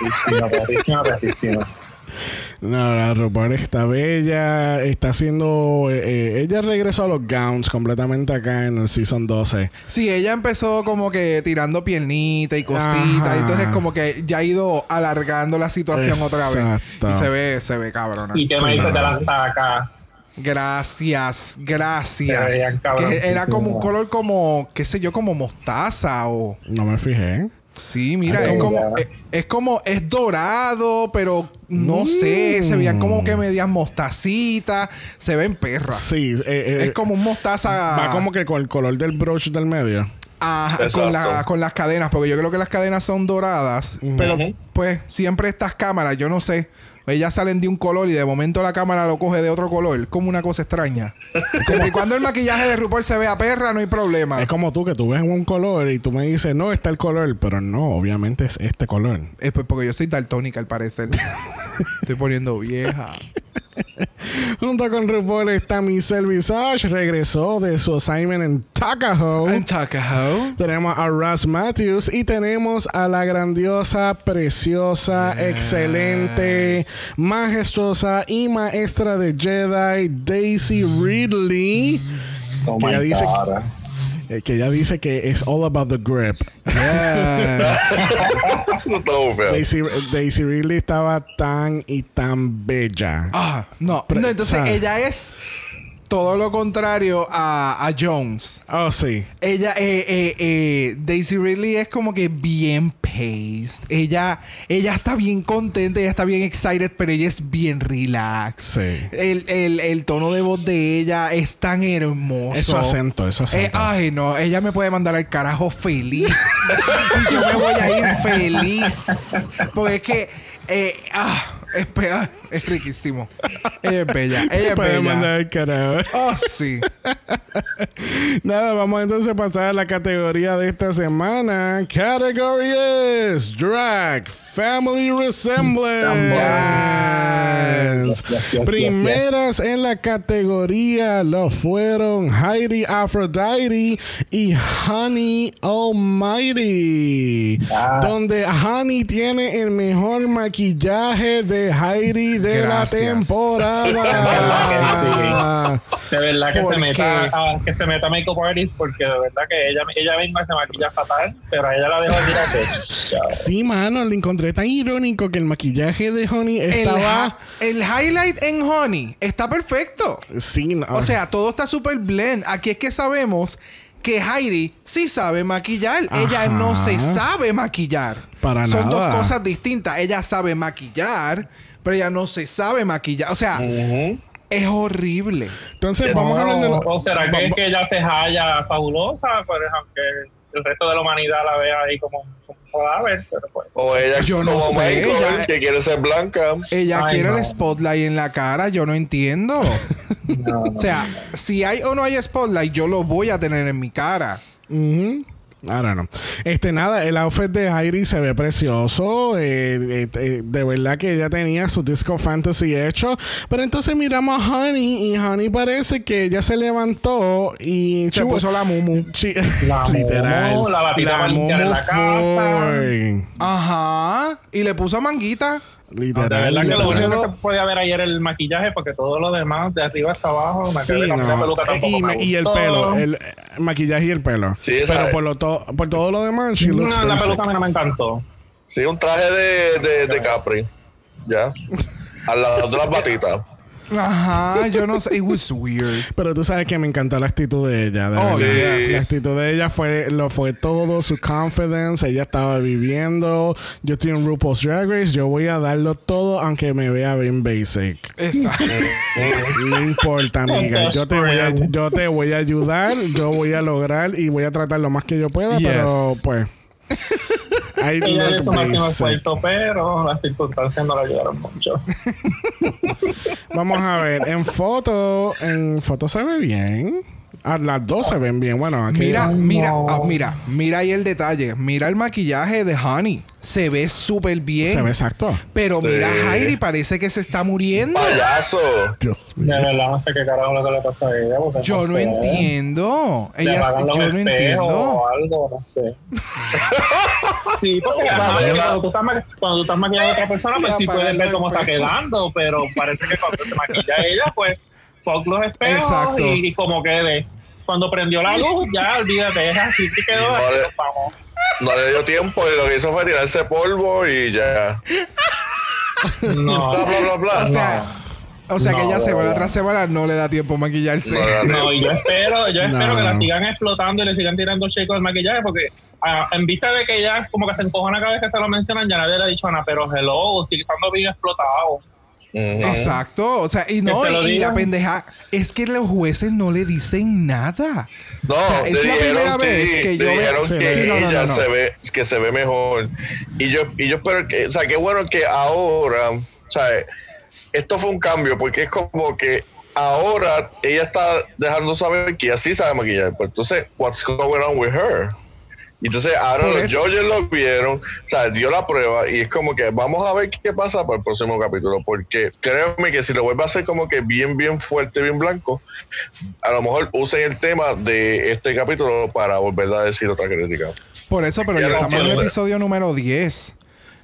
No, la RuPaul está bella, está haciendo... eh, eh, ella regresó a los gowns completamente acá en el Season 12. Sí, ella empezó como que tirando piernita y cositas. Entonces como que ya ha ido alargando la situación otra vez. Exacto. Y se ve, se ve cabrona. ¿Y qué me Sí, dices de no. las tacas? Gracias, gracias. veían Que cabroncísimas. era como un color como, qué sé yo, como mostaza o... No me fijé. Sí, mira, Ay, es como, ya. es, es como, es dorado, pero no sé, se veían como que medias mostacitas, se ven perras. Sí, eh, eh, Es como un mostaza. va como que con el color del brooch del medio. Ajá, Exacto. con, la- con las cadenas, porque yo creo que las cadenas son doradas, pero pues siempre estas cámaras, yo no sé, ellas salen de un color y de momento la cámara lo coge de otro color, como una cosa extraña. Siempre y cuando el maquillaje de RuPaul se vea perra, no hay problema. Es como tú que tú ves un color y tú me dices, no, está el color, pero no, obviamente es este color. Es pues porque yo soy daltónica al parecer. Estoy poniendo vieja. Junto con RuPaul está Michelle Visage, regresó de su assignment en Tuckahoe. En Tuckahoe. Tenemos a Russ Matthews y tenemos a la grandiosa, preciosa, excelente, majestuosa y maestra de Jedi, Daisy Ridley. Oh Que my ella dice- God. Eh, que ella dice que es all about the grip. Muy feo. Daisy, Daisy Ridley estaba tan y tan bella. Ah, no. Pre- no entonces ¿sabes? ella es todo lo contrario a, a Jones. Oh, sí. Ella, eh, eh, eh, Daisy Ridley es como que bien paced. Ella, ella está bien contenta, ella está bien excited, pero ella es bien relax. Sí. El, el- el tono de voz de ella es tan hermoso. Eso acento, eso Eh, acento. ay, no, ella me puede mandar al carajo feliz. y yo me voy a ir feliz. Porque es que, eh, ah, es, pe- ah, es riquísimo. Ella es bella. Ella es Puede bella. mandar el carajo. Oh, sí. Nada, vamos entonces a pasar a la categoría de esta semana. Category es Drag Family Resemblance. Yes, yes, yes, Primeras en la categoría lo fueron Heidi Aphrodite y Honey Almighty. Ah. Donde Honey tiene el mejor maquillaje de Heidi de Gracias. la temporada. De verdad que ¿Por se meta a- que se meta makeup artist porque de verdad que ella, ella misma se maquilla fatal, pero a ella la dejo tirar que Sí, mano, lo encontré tan irónico que el maquillaje de Honey estaba. el highlight en Honey está perfecto. Sí, no. O sea, todo está súper blend. Aquí es que sabemos que Heidi sí sabe maquillar. Ella no se sabe maquillar. Para Son nada. dos cosas distintas. Ella sabe maquillar, pero ella no se sabe maquillar. O sea, es horrible. entonces vamos a hablar de lo- o será que, es que ella se halla fabulosa, pues aunque el resto de la humanidad la vea ahí como, ver, pero pues. O ella Yo no como sé, Michael, ella- que quiere ser blanca. Ella Ay, quiere no. el spotlight en la cara. Yo no entiendo. No, no. o sea, si hay o no hay spotlight, yo lo voy a tener en mi cara. Ujú. I don't know. Este, nada, el outfit de Heidi se ve precioso. eh, eh, eh, de verdad que ella tenía su disco fantasy hecho. Pero entonces miramos a Honey y Honey parece que ella se levantó y Se puso la mumu. Chi- La literal. Momo, la limpiar en la casa. Ajá. Y le puso manguita. No, de Literal. verdad que le lo único que podía ver ayer el maquillaje porque todo lo demás de arriba hasta abajo me Sí, quedé con la no. peluca tampoco y, me y el pelo, el eh, maquillaje y el pelo. Sí, esa Pero por, lo to- por todo lo demás, she No, looks la basic. peluca a mí no me encantó. Sí, un traje de, de, de Capri. Ya. Al lado de las batitas. Ajá. Yo no sé. It was weird. Pero tú sabes que me encantó la actitud de ella. de Oh, yes. La actitud de ella fue, lo fue todo, su confidence. Ella estaba viviendo. Yo estoy en RuPaul's Drag Race. Yo voy a darlo todo, aunque me vea bien basic. Exacto. No importa, amiga. Yo te, voy a, yo te voy a ayudar. Yo voy a lograr y voy a tratar lo más que yo pueda. Yes. Pero pues. Ella hizo máximo esfuerzo, pero las circunstancias no la ayudaron mucho. Vamos a ver. En foto, en foto se ve bien. Ah, las dos se ven bien. Bueno, aquí. Mira, mira, no. ah, mira, mira ahí el detalle. Mira el maquillaje de Honey. Se ve súper bien. Se ve exacto. Pero Sí. mira, a Heidi parece que se está muriendo. Payaso. Dios De verdad, no sé qué carajo lo que le pasa a ella. porque Yo no sé. entiendo. Ella, yo no entiendo. o algo, no sé. sí, porque cuando, tú estás, cuando tú estás maquillando a otra persona, pues sí puedes ver cómo está quedando, pero parece que cuando se maquilla ella, pues fuck los espejos Exacto. y, y como quede. Cuando prendió la luz, ya olvídate, es así que quedó, así nos vamos. No le dio tiempo y lo que hizo fue tirarse polvo y ya. No. Bla, bla, bla, bla. O sea, O sea que No, ella semana no. tras semana no le da tiempo a maquillarse. No le No, y yo espero, yo espero No. que la sigan explotando y le sigan tirando con el maquillaje, porque ah, en vista de que ella como que se encojona cada vez que se lo mencionan, ya nadie le ha dicho nada, pero hello, sigue estando bien explotado. Exacto. O sea, y no, Que y, y la pendeja es que los jueces no le dicen nada. No, O sea, es la primera sí, vez que yo veo- Sí, que sí, no, no, ella no. se ve que se ve mejor y yo y yo espero que o sea qué bueno que ahora o sea esto fue un cambio porque es como que ahora ella está dejando saber que ella sí sabe maquillar pues entonces what's going on with her y entonces ahora los judges lo vieron, o sea, dio la prueba y es como que vamos a ver qué pasa para el próximo capítulo, porque créeme que si lo vuelve a hacer como que bien, bien fuerte, bien blanco, a lo mejor usen el tema de este capítulo para volver a decir otra crítica. Por eso, pero Ya estamos en el episodio número 10.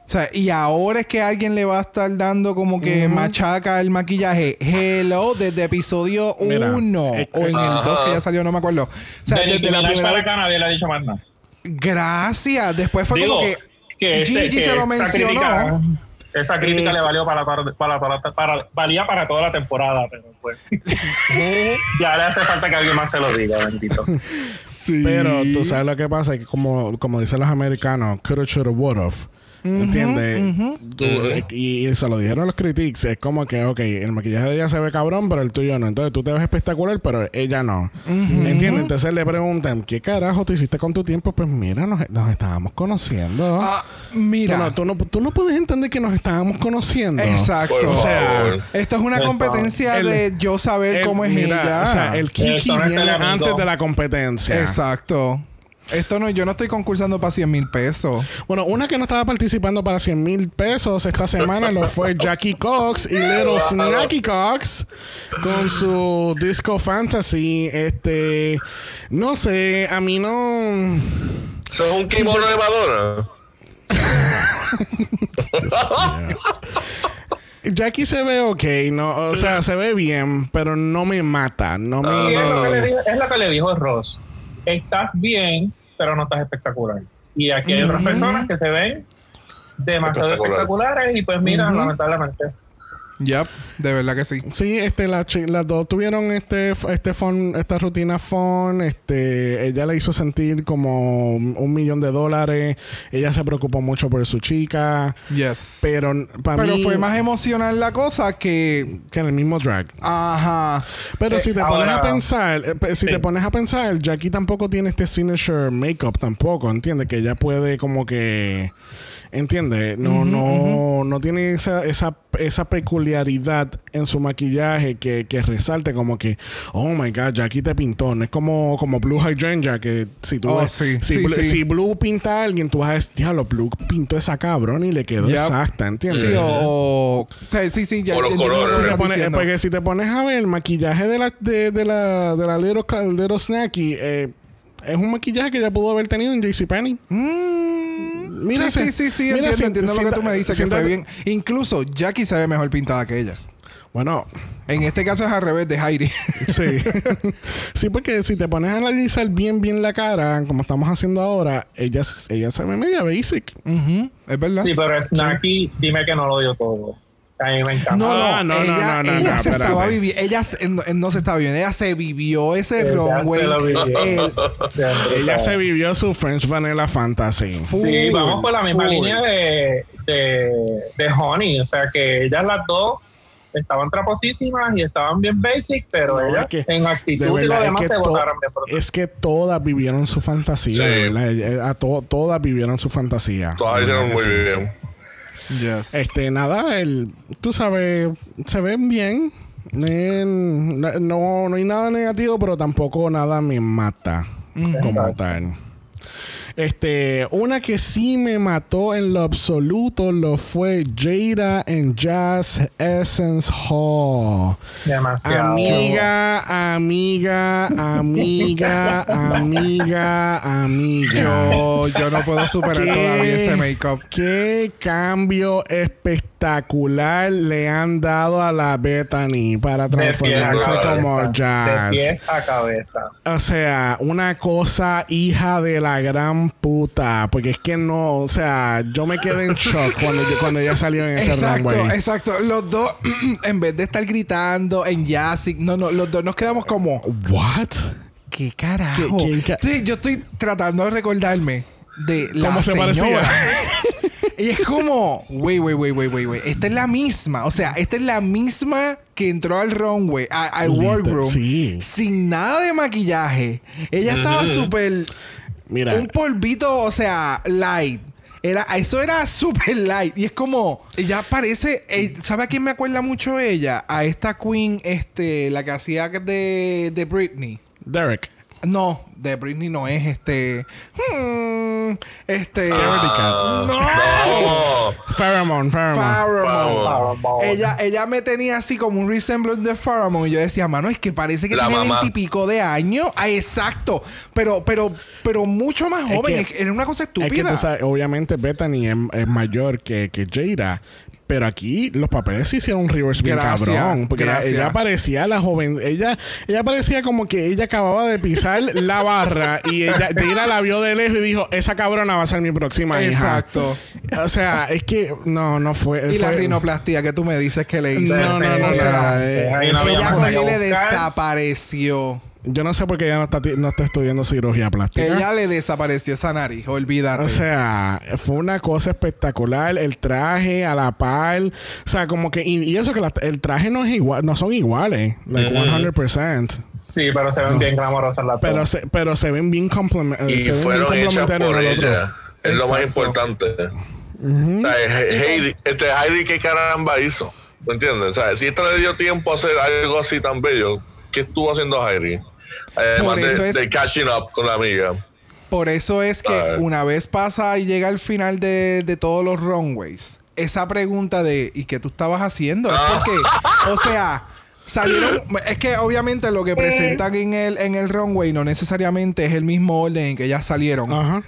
O sea, y ahora es que alguien le va a estar dando como que machaca el maquillaje. Hello, desde episodio Mira, 1 eh, o en el Ajá. 2 que ya salió, no me acuerdo. O sea, de desde la primera para nadie le ha dicho más nada. Gracias. Después fue Digo, como que. que ese- Gigi que se lo mencionó. crítica- esa crítica Es- le valió para, para, para, para- para- valía para toda la temporada, pero pues ya le hace falta que alguien más se lo diga, bendito. Sí. Pero tú sabes lo que pasa, que como, como dicen los americanos, coulda, shoulda, would have. ¿Entiendes? Tú- y, y se lo dijeron los critics. Es como que, ok, el maquillaje de ella se ve cabrón, pero el tuyo no. Entonces tú te ves espectacular, pero ella no. ¿Entiendes? Entonces le preguntan, ¿qué carajo tú hiciste con tu tiempo? Pues mira, nos, nos estábamos conociendo. Ah, mira. Tú, no, tú, no, tú no puedes entender que nos estábamos conociendo. Exacto. Por O sea, favor. Esto es una Por competencia El- de yo saber El- cómo es mira, ella. O sea, el kiki viene antes de la competencia. Exacto. Esto no, yo no estoy concursando para 100 mil pesos. Bueno, una que no estaba participando para 100 mil pesos esta semana lo fue Jackie Cox y Little Snacky Cox con su Disco Fantasy. Este, no sé, a mí no. ¿Eso es un kimono de Madonna? Jackie se ve ok, no, o sea, se ve bien, pero no me mata, no Y es, lo que le me. dijo, es lo que le dijo Ross. Estás bien, pero no estás espectacular. Y aquí hay otras personas que se ven demasiado Espectacular. espectaculares y pues mira, lamentablemente. Yep, de verdad que sí. Sí, este, la chi- las dos tuvieron este, este fun, esta rutina fun, este, ella le hizo sentir como un millón de dólares, ella se preocupó mucho por su chica, Yes. pero para Pero mí fue más emocional la cosa que. que en el mismo drag. Ajá. Pero Eh, si te ahora- pones a pensar, eh, si Sí. te pones a pensar, Jackie tampoco tiene este signature makeup tampoco, ¿entiendes? Que ella puede como que ¿Entiendes? No, no, no tiene esa, esa, esa peculiaridad en su maquillaje que, que resalte como que, oh my god, Jackie te pintó. No es como, como Blue Hydrangea, que si tú Oh, ves- sí, si, sí, Blue, sí. si Blue pinta a alguien, tú vas a decir, diablo, Blue pintó esa cabrón y le quedó Yep. exacta, ¿entiendes? Sí, o, o- o sea, sí, sí, ya O los colores. Si pones- porque si te pones a ver el maquillaje de la de, de la de la Little, Snacky eh, es un maquillaje que ya pudo haber tenido en JCPenney. Mm, Mira, sí, si- sí, sí, sí, mira, entiendo, si- entiendo lo si- que tú me dices, si- que fue si- bien. Incluso Jackie se ve mejor pintada que ella. Bueno, En este caso es al revés de Heidi. sí. sí, porque si te pones a analizar bien bien la cara, como estamos haciendo ahora, ella, ella se ve media basic. Ujú, Es verdad. Sí, pero Snacky, dime que no lo dio todo. A mí me encanta. No, no, Ah, no, no, ella, no, no, ella no, se estaba viviendo, ella se- no, no se estaba viviendo, ella se vivió ese Ella runway. se lo vivió. eh, Ella se vivió su French Vanilla Fantasy. Sí, full, vamos por la misma full. línea de, de, de Honey. O sea que ellas las dos estaban traposísimas y estaban bien basic, pero No, ellas es que, en De actitud y lo verdad, es demás que, se votaron bien. por es que todas vivieron su fantasía, Sí. de verdad. A to- todas vivieron su fantasía. Todas hicieron muy sí. bien. Yes. Este, nada, el, tú sabes, se ven bien. No, no, no hay nada negativo, pero tampoco nada me mata como tal. Este, una que sí me mató en lo absoluto lo fue Jada en Jazz Essence Hall. Demasiado. Amiga, amiga, amiga, amiga, amiga. yo, yo no puedo superar ¿Qué? todavía ese make-up. Qué cambio espectacular le han dado a la Bethany para transformarse como cabeza. De jazz. pies a cabeza. O sea, una cosa hija de la gran puta. Porque es que no, o sea, yo me quedé en shock cuando, yo- cuando ella salió en ese Exacto, runway. exacto. Los dos, en vez de estar gritando en Yassic, no, no, los dos nos quedamos como, What? ¿qué carajo? ¿Qué- quién ca- Sí, yo estoy tratando de recordarme de la ¿Cómo se señora. parecía? y es como, wey, wey, wey, wey, wey, wey. Esta es la misma. O sea, esta es la misma que entró al runway, al Liter- workroom, sí. sin nada de maquillaje. Ella estaba súper Mira, un polvito, o sea, light. Era, eso era super light. Y es como, ella parece, eh, ¿sabe a quién me acuerda mucho ella? A esta queen, este, la que hacía de, de Britney. Derek. No, de Britney no es este. hmm, este. Cat. no. No. Pheromone, Pheromone. Ella, ella me tenía así como un resemblance de Pharamond. Y yo decía, mano, es que parece que La tiene veintipico de años. Ah, exacto. Pero, pero, pero mucho más Es joven. que- Es- Era una cosa Es que estúpida. tú sabes, obviamente Bethany es, es mayor que, que Jada. Pero aquí los papeles sí hicieron un reverse bien cabrón. Porque ella, gracias. ella parecía la joven. Ella, ella parecía como que ella acababa de pisar la barra y ella Jada la vio de lejos y dijo: Esa cabrona va a ser mi próxima hija. Exacto. O sea, es que no, no fue. Y la rinoplastia que tú me dices que le hice. No, no, no, no, eh, no eso había ella y que le desapareció. Yo no sé por qué ella no está, ti- no está estudiando cirugía plástica. Ella le desapareció esa nariz, olvídate. O sea, fue una cosa espectacular. El traje a la par. O sea, como que. Y, y eso que la- el traje no es igual, no son iguales. Like 100%. Sí, pero se ven bien glamorosas las Pero se, pero se ven bien, complement Y se ven bien por ella. Es lo más importante. O sea, He- Heidi, este Heidi, ¿qué caramba hizo? ¿Me entiendes? O sea, si esta le dio tiempo a hacer algo así tan bello, ¿qué estuvo haciendo Heidi? Además Por eso de, es- de catching up con la amiga. Por eso es que una vez pasa y llega al final de, de todos los runways, esa pregunta de ¿y qué tú estabas haciendo? Es porque, o sea, salieron. Es que obviamente lo que presentan en el, en el runway no necesariamente es el mismo orden en que ellas salieron. Ajá.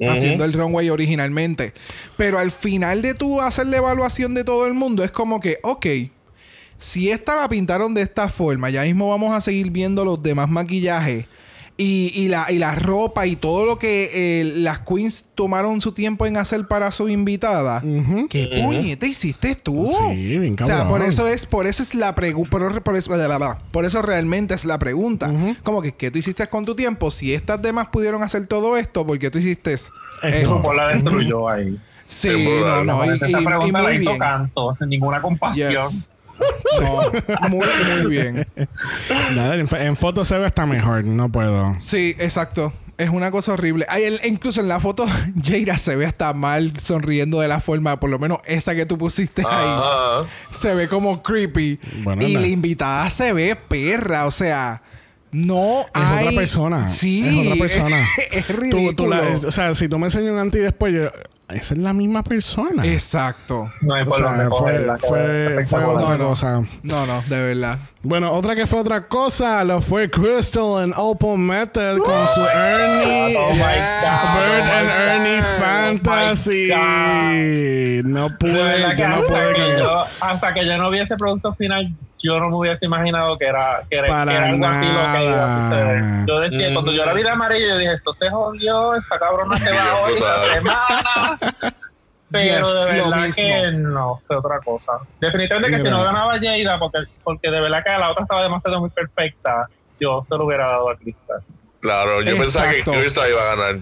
haciendo el runway originalmente. Pero al final de tú hacer la evaluación de todo el mundo, es como que, ok, si esta la pintaron de esta forma, ya mismo vamos a seguir viendo los demás maquillajes. Y, y la, y la ropa y todo lo que eh, las queens tomaron su tiempo en hacer para su invitada. ¿Qué puñeta hiciste tú? Sí, bien O sea, cabrón. por eso es, por eso es la pregunta, por, por eso, por eso realmente es la pregunta. Como que, ¿qué tú hiciste con tu tiempo? Si estas demás pudieron hacer todo esto, ¿por qué tú hiciste eso? RuPaul la destruyó ahí. Sí, no, no, y, Esa y- y pregunta la muy hizo bien. Canto, sin ninguna compasión. Yes. No, muy, muy bien. Nada, en, en foto se ve hasta mejor. No puedo. Sí, exacto. Es una cosa horrible. Ay, el- incluso en la foto, Jaira se ve hasta mal sonriendo de la forma, por lo menos esa que tú pusiste ahí. Se ve como creepy. Bueno, y la invitada se ve perra, o sea. No Es hay... otra persona. Sí. Es otra persona. es Tú- ridículo. tú la- o sea, si tú me enseñas un antes y después, yo, esa es la misma persona. Exacto. No hay o por sea, dónde fue, fue, fue otra No, no. cosa. No, no, de verdad. Bueno, otra que fue otra cosa lo fue Crystal en Opal Method con su Ernie. Oh my God. Bird Oh my and Ernie God. Fantasy. Oh no De pude, yo no hasta que yo no vi ese producto final, yo no me hubiese imaginado que era, que era, Para que era algo así lo que iba a suceder. Yo decía, cuando yo la vi de amarillo, yo dije, esto se jodió, esta cabrona se va hoy esta semana. Pero Yes, de lo verdad mismo. que no, fue otra cosa. Definitivamente que si no ganaba Jada, porque, porque de verdad que la otra estaba demasiado muy perfecta, yo se lo hubiera dado a Crystal. Claro, yo pensaba que. Krista iba a ganar.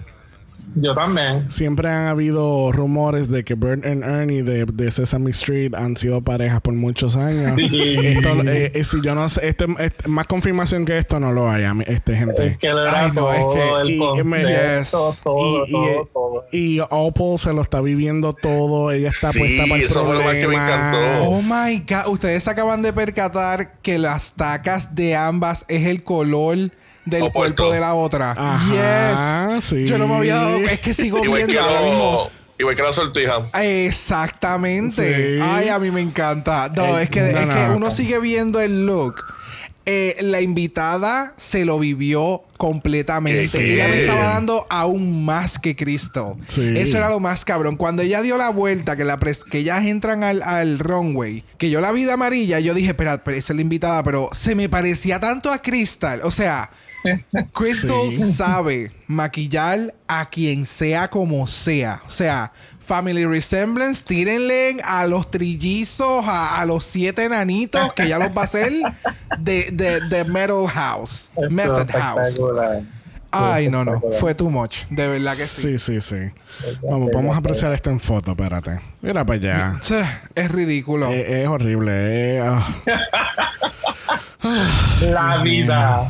Yo también. Siempre han habido rumores de que Bird and Ernie de, de Sesame Street han sido parejas por muchos años. Sí. Esto, eh, eh, si yo no sé, este, este- más confirmación que esto no lo hay, este gente. Es que le era Ay, no, es que- el y- concepto, yes. todo, y, todo, y- todo. y Opal se lo está viviendo todo. Ella está Sí, puesta para el eso fue lo más que me problema. encantó. Oh my god, ustedes acaban de percatar que las tacas de ambas es el color del cuerpo de la otra. Ajá, yes. sí. Yo no me había dado, es que sigo viendo ahora mismo. igual que la sortija. Exactamente. Sí. Ay, a mí me encanta. No, Eh, es que, no, es no. que uno sigue viendo el look. eh, la invitada se lo vivió completamente. Sí. Ella le estaba dando aún más que Cristo. Sí. Eso era lo más cabrón. Cuando ella dio la vuelta, que, la pres- que ellas entran al, al runway, que yo la vi de amarilla, yo dije, espera, esa es la invitada, pero se me parecía tanto a Crystal. O sea, Crystal Sí. sabe maquillar a quien sea como sea. O sea, Family Resemblance, tírenle a los trillizos, a, a los siete enanitos, que ya los va a hacer, de, de, de Metal House. Esto Method House. Ay, no, no. Espectacular. Fue too much. De verdad que sí. Sí, sí, sí. Vamos, vamos a apreciar esto en foto, espérate. Mira para allá. Es ridículo. Eh, es horrible. eh, ah. La vida.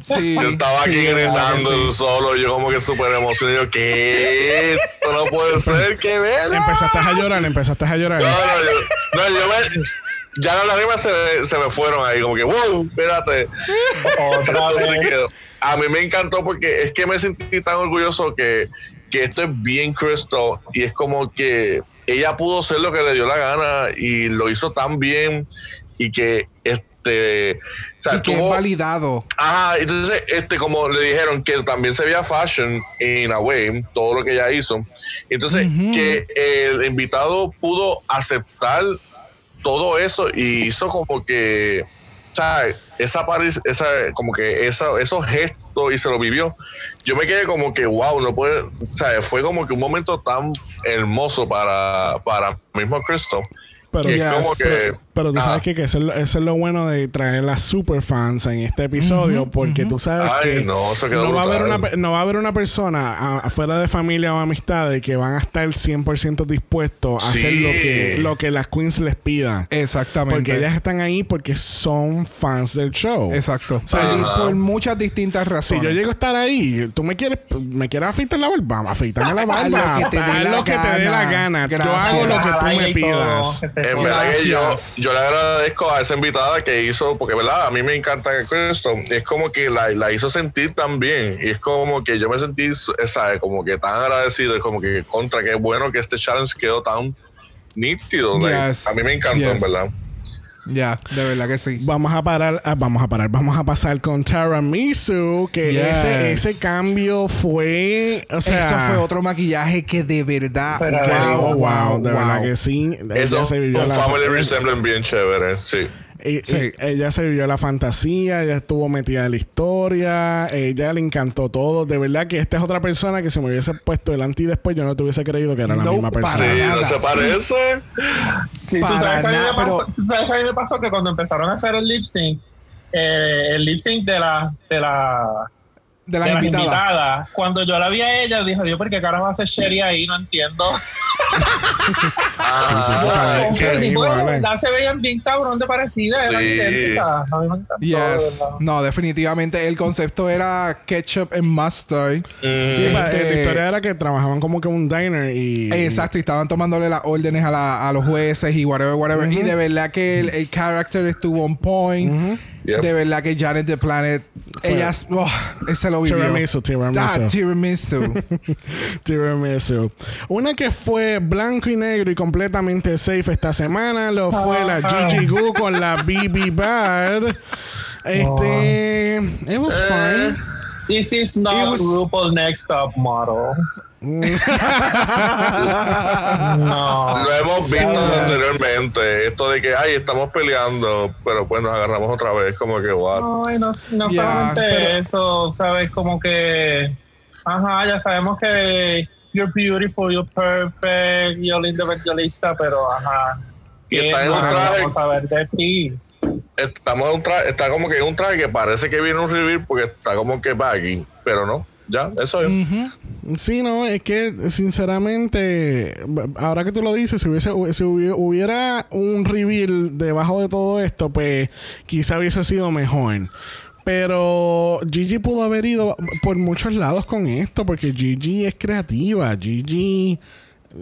sí. Yo estaba aquí gritando sí. solo, yo como que súper emocionado. ¿qué? Esto no puede ser, qué ver. Empezaste a llorar, empezaste a llorar. No, no, yo, no, yo me, ya las lágrimas se, se me fueron ahí, como que, wow, espérate. Otra vez. A mí me encantó porque es que me sentí tan orgulloso que, que esto es bien Crystal y es como que ella pudo hacer lo que le dio la gana y lo hizo tan bien y que este o sea, Y que es validado. Ajá, entonces, este, como le dijeron que también se veía fashion in a way, todo lo que ella hizo. Entonces, que el invitado pudo aceptar todo eso y hizo como que, ¿sabes? Esa, esa como que esa, esos gestos y se lo vivió. Yo me quedé como que, wow, no puede, ¿sabes? Fue como que un momento tan hermoso para, para mismo Cristo. Pero, Y es ya, como que, pero tú ah, sabes que, que eso, es lo, eso es lo bueno de traer las superfans en este episodio, porque tú sabes Ay, que no, eso quedó no va, a haber una, no va a haber una persona afuera de familia o amistades que van a estar 100% dispuestos a Sí. hacer lo que, lo que las queens les pidan. Exactamente. Porque ellas están ahí porque son fans del show. Exacto. sea, Por- muchas distintas Si razones. yo llego a estar ahí, tú me quieres, me quieres afeitar la barba, afeítame la barba. Haz lo que te dé la la gana. Yo hago lo que tú me pidas. En verdad que yo, Gracias. Yo le agradezco a esa invitada que hizo, porque verdad, a mí me encanta Cristo. Es como que la, la hizo sentir tan bien. Y es como que yo me sentí, ¿sabes? Como que tan agradecido. Es como que contra, qué bueno que este challenge quedó tan nítido. like, a mí me encantó, en verdad. Ya, de verdad que sí. Vamos a parar, ah, vamos a parar, vamos a pasar con Tara Misu, que Yes. ese, ese cambio fue, o sea, Eso fue otro maquillaje que de verdad. Wow, wow, de wow. verdad que sí. Eso, ella se vivió un la family resemblance bien chévere, sí. Ella se vivió la fantasía, ella estuvo metida en la historia, ella le encantó todo. De verdad que esta es otra persona que si me hubiese puesto delante y después yo no te hubiese creído que era la misma persona. Sí. ¿no se parece? Sí, Para tú sabes que a mí me pasó que cuando empezaron a hacer el lip sync, eh, el lip sync de la, de la, De las de las invitadas. invitadas, cuando yo la vi a ella, dije, Dios, ¿por qué cara va a hacer Sherry ahí? No entiendo. Ah, sí, tipo, de igual, eh. verdad se veían bien cabrón de parecidas, eran Sí. idénticas. A mí me encantó, de Yes. verdad. No, definitivamente el concepto era ketchup and mustard. Mm, Sí, Este- la historia era que trabajaban como que un diner y... Exacto, y estaban tomándole las órdenes a, la- a los jueces y whatever, whatever. Y de verdad que el, el character estuvo on point. Yep. De verdad que Janet the Planet, ellas, oh, se lo vivió. Tiramisu, tiramisu. Ah, tiramisu. Tiramisu. Una que fue blanco y negro y completamente safe esta semana lo fue la Gigi Goo con la BB Bad. Este. It was fine. This is not was- RuPaul Next Top Model. No. Lo hemos visto Sí. anteriormente. Esto de que, ay, estamos peleando, pero pues nos agarramos otra vez. Como que, what? Ay, no, no solamente pero- eso, ¿sabes? Como que, ajá, ya sabemos que you're beautiful, you're perfect, you're linda evangelista, pero ajá. Y ¿qué está en un traje- vamos a ver de ti? Estamos en un traje, está como que en un traje que parece que viene un reveal porque está como que baggy, pero no. Ya, eso es. Ujú. Sí, no, es que sinceramente, ahora que tú lo dices, si, hubiese, si hubiera un reveal debajo de todo esto, pues quizá hubiese sido mejor. Pero Gigi pudo haber ido por muchos lados con esto, porque Gigi es creativa. Gigi,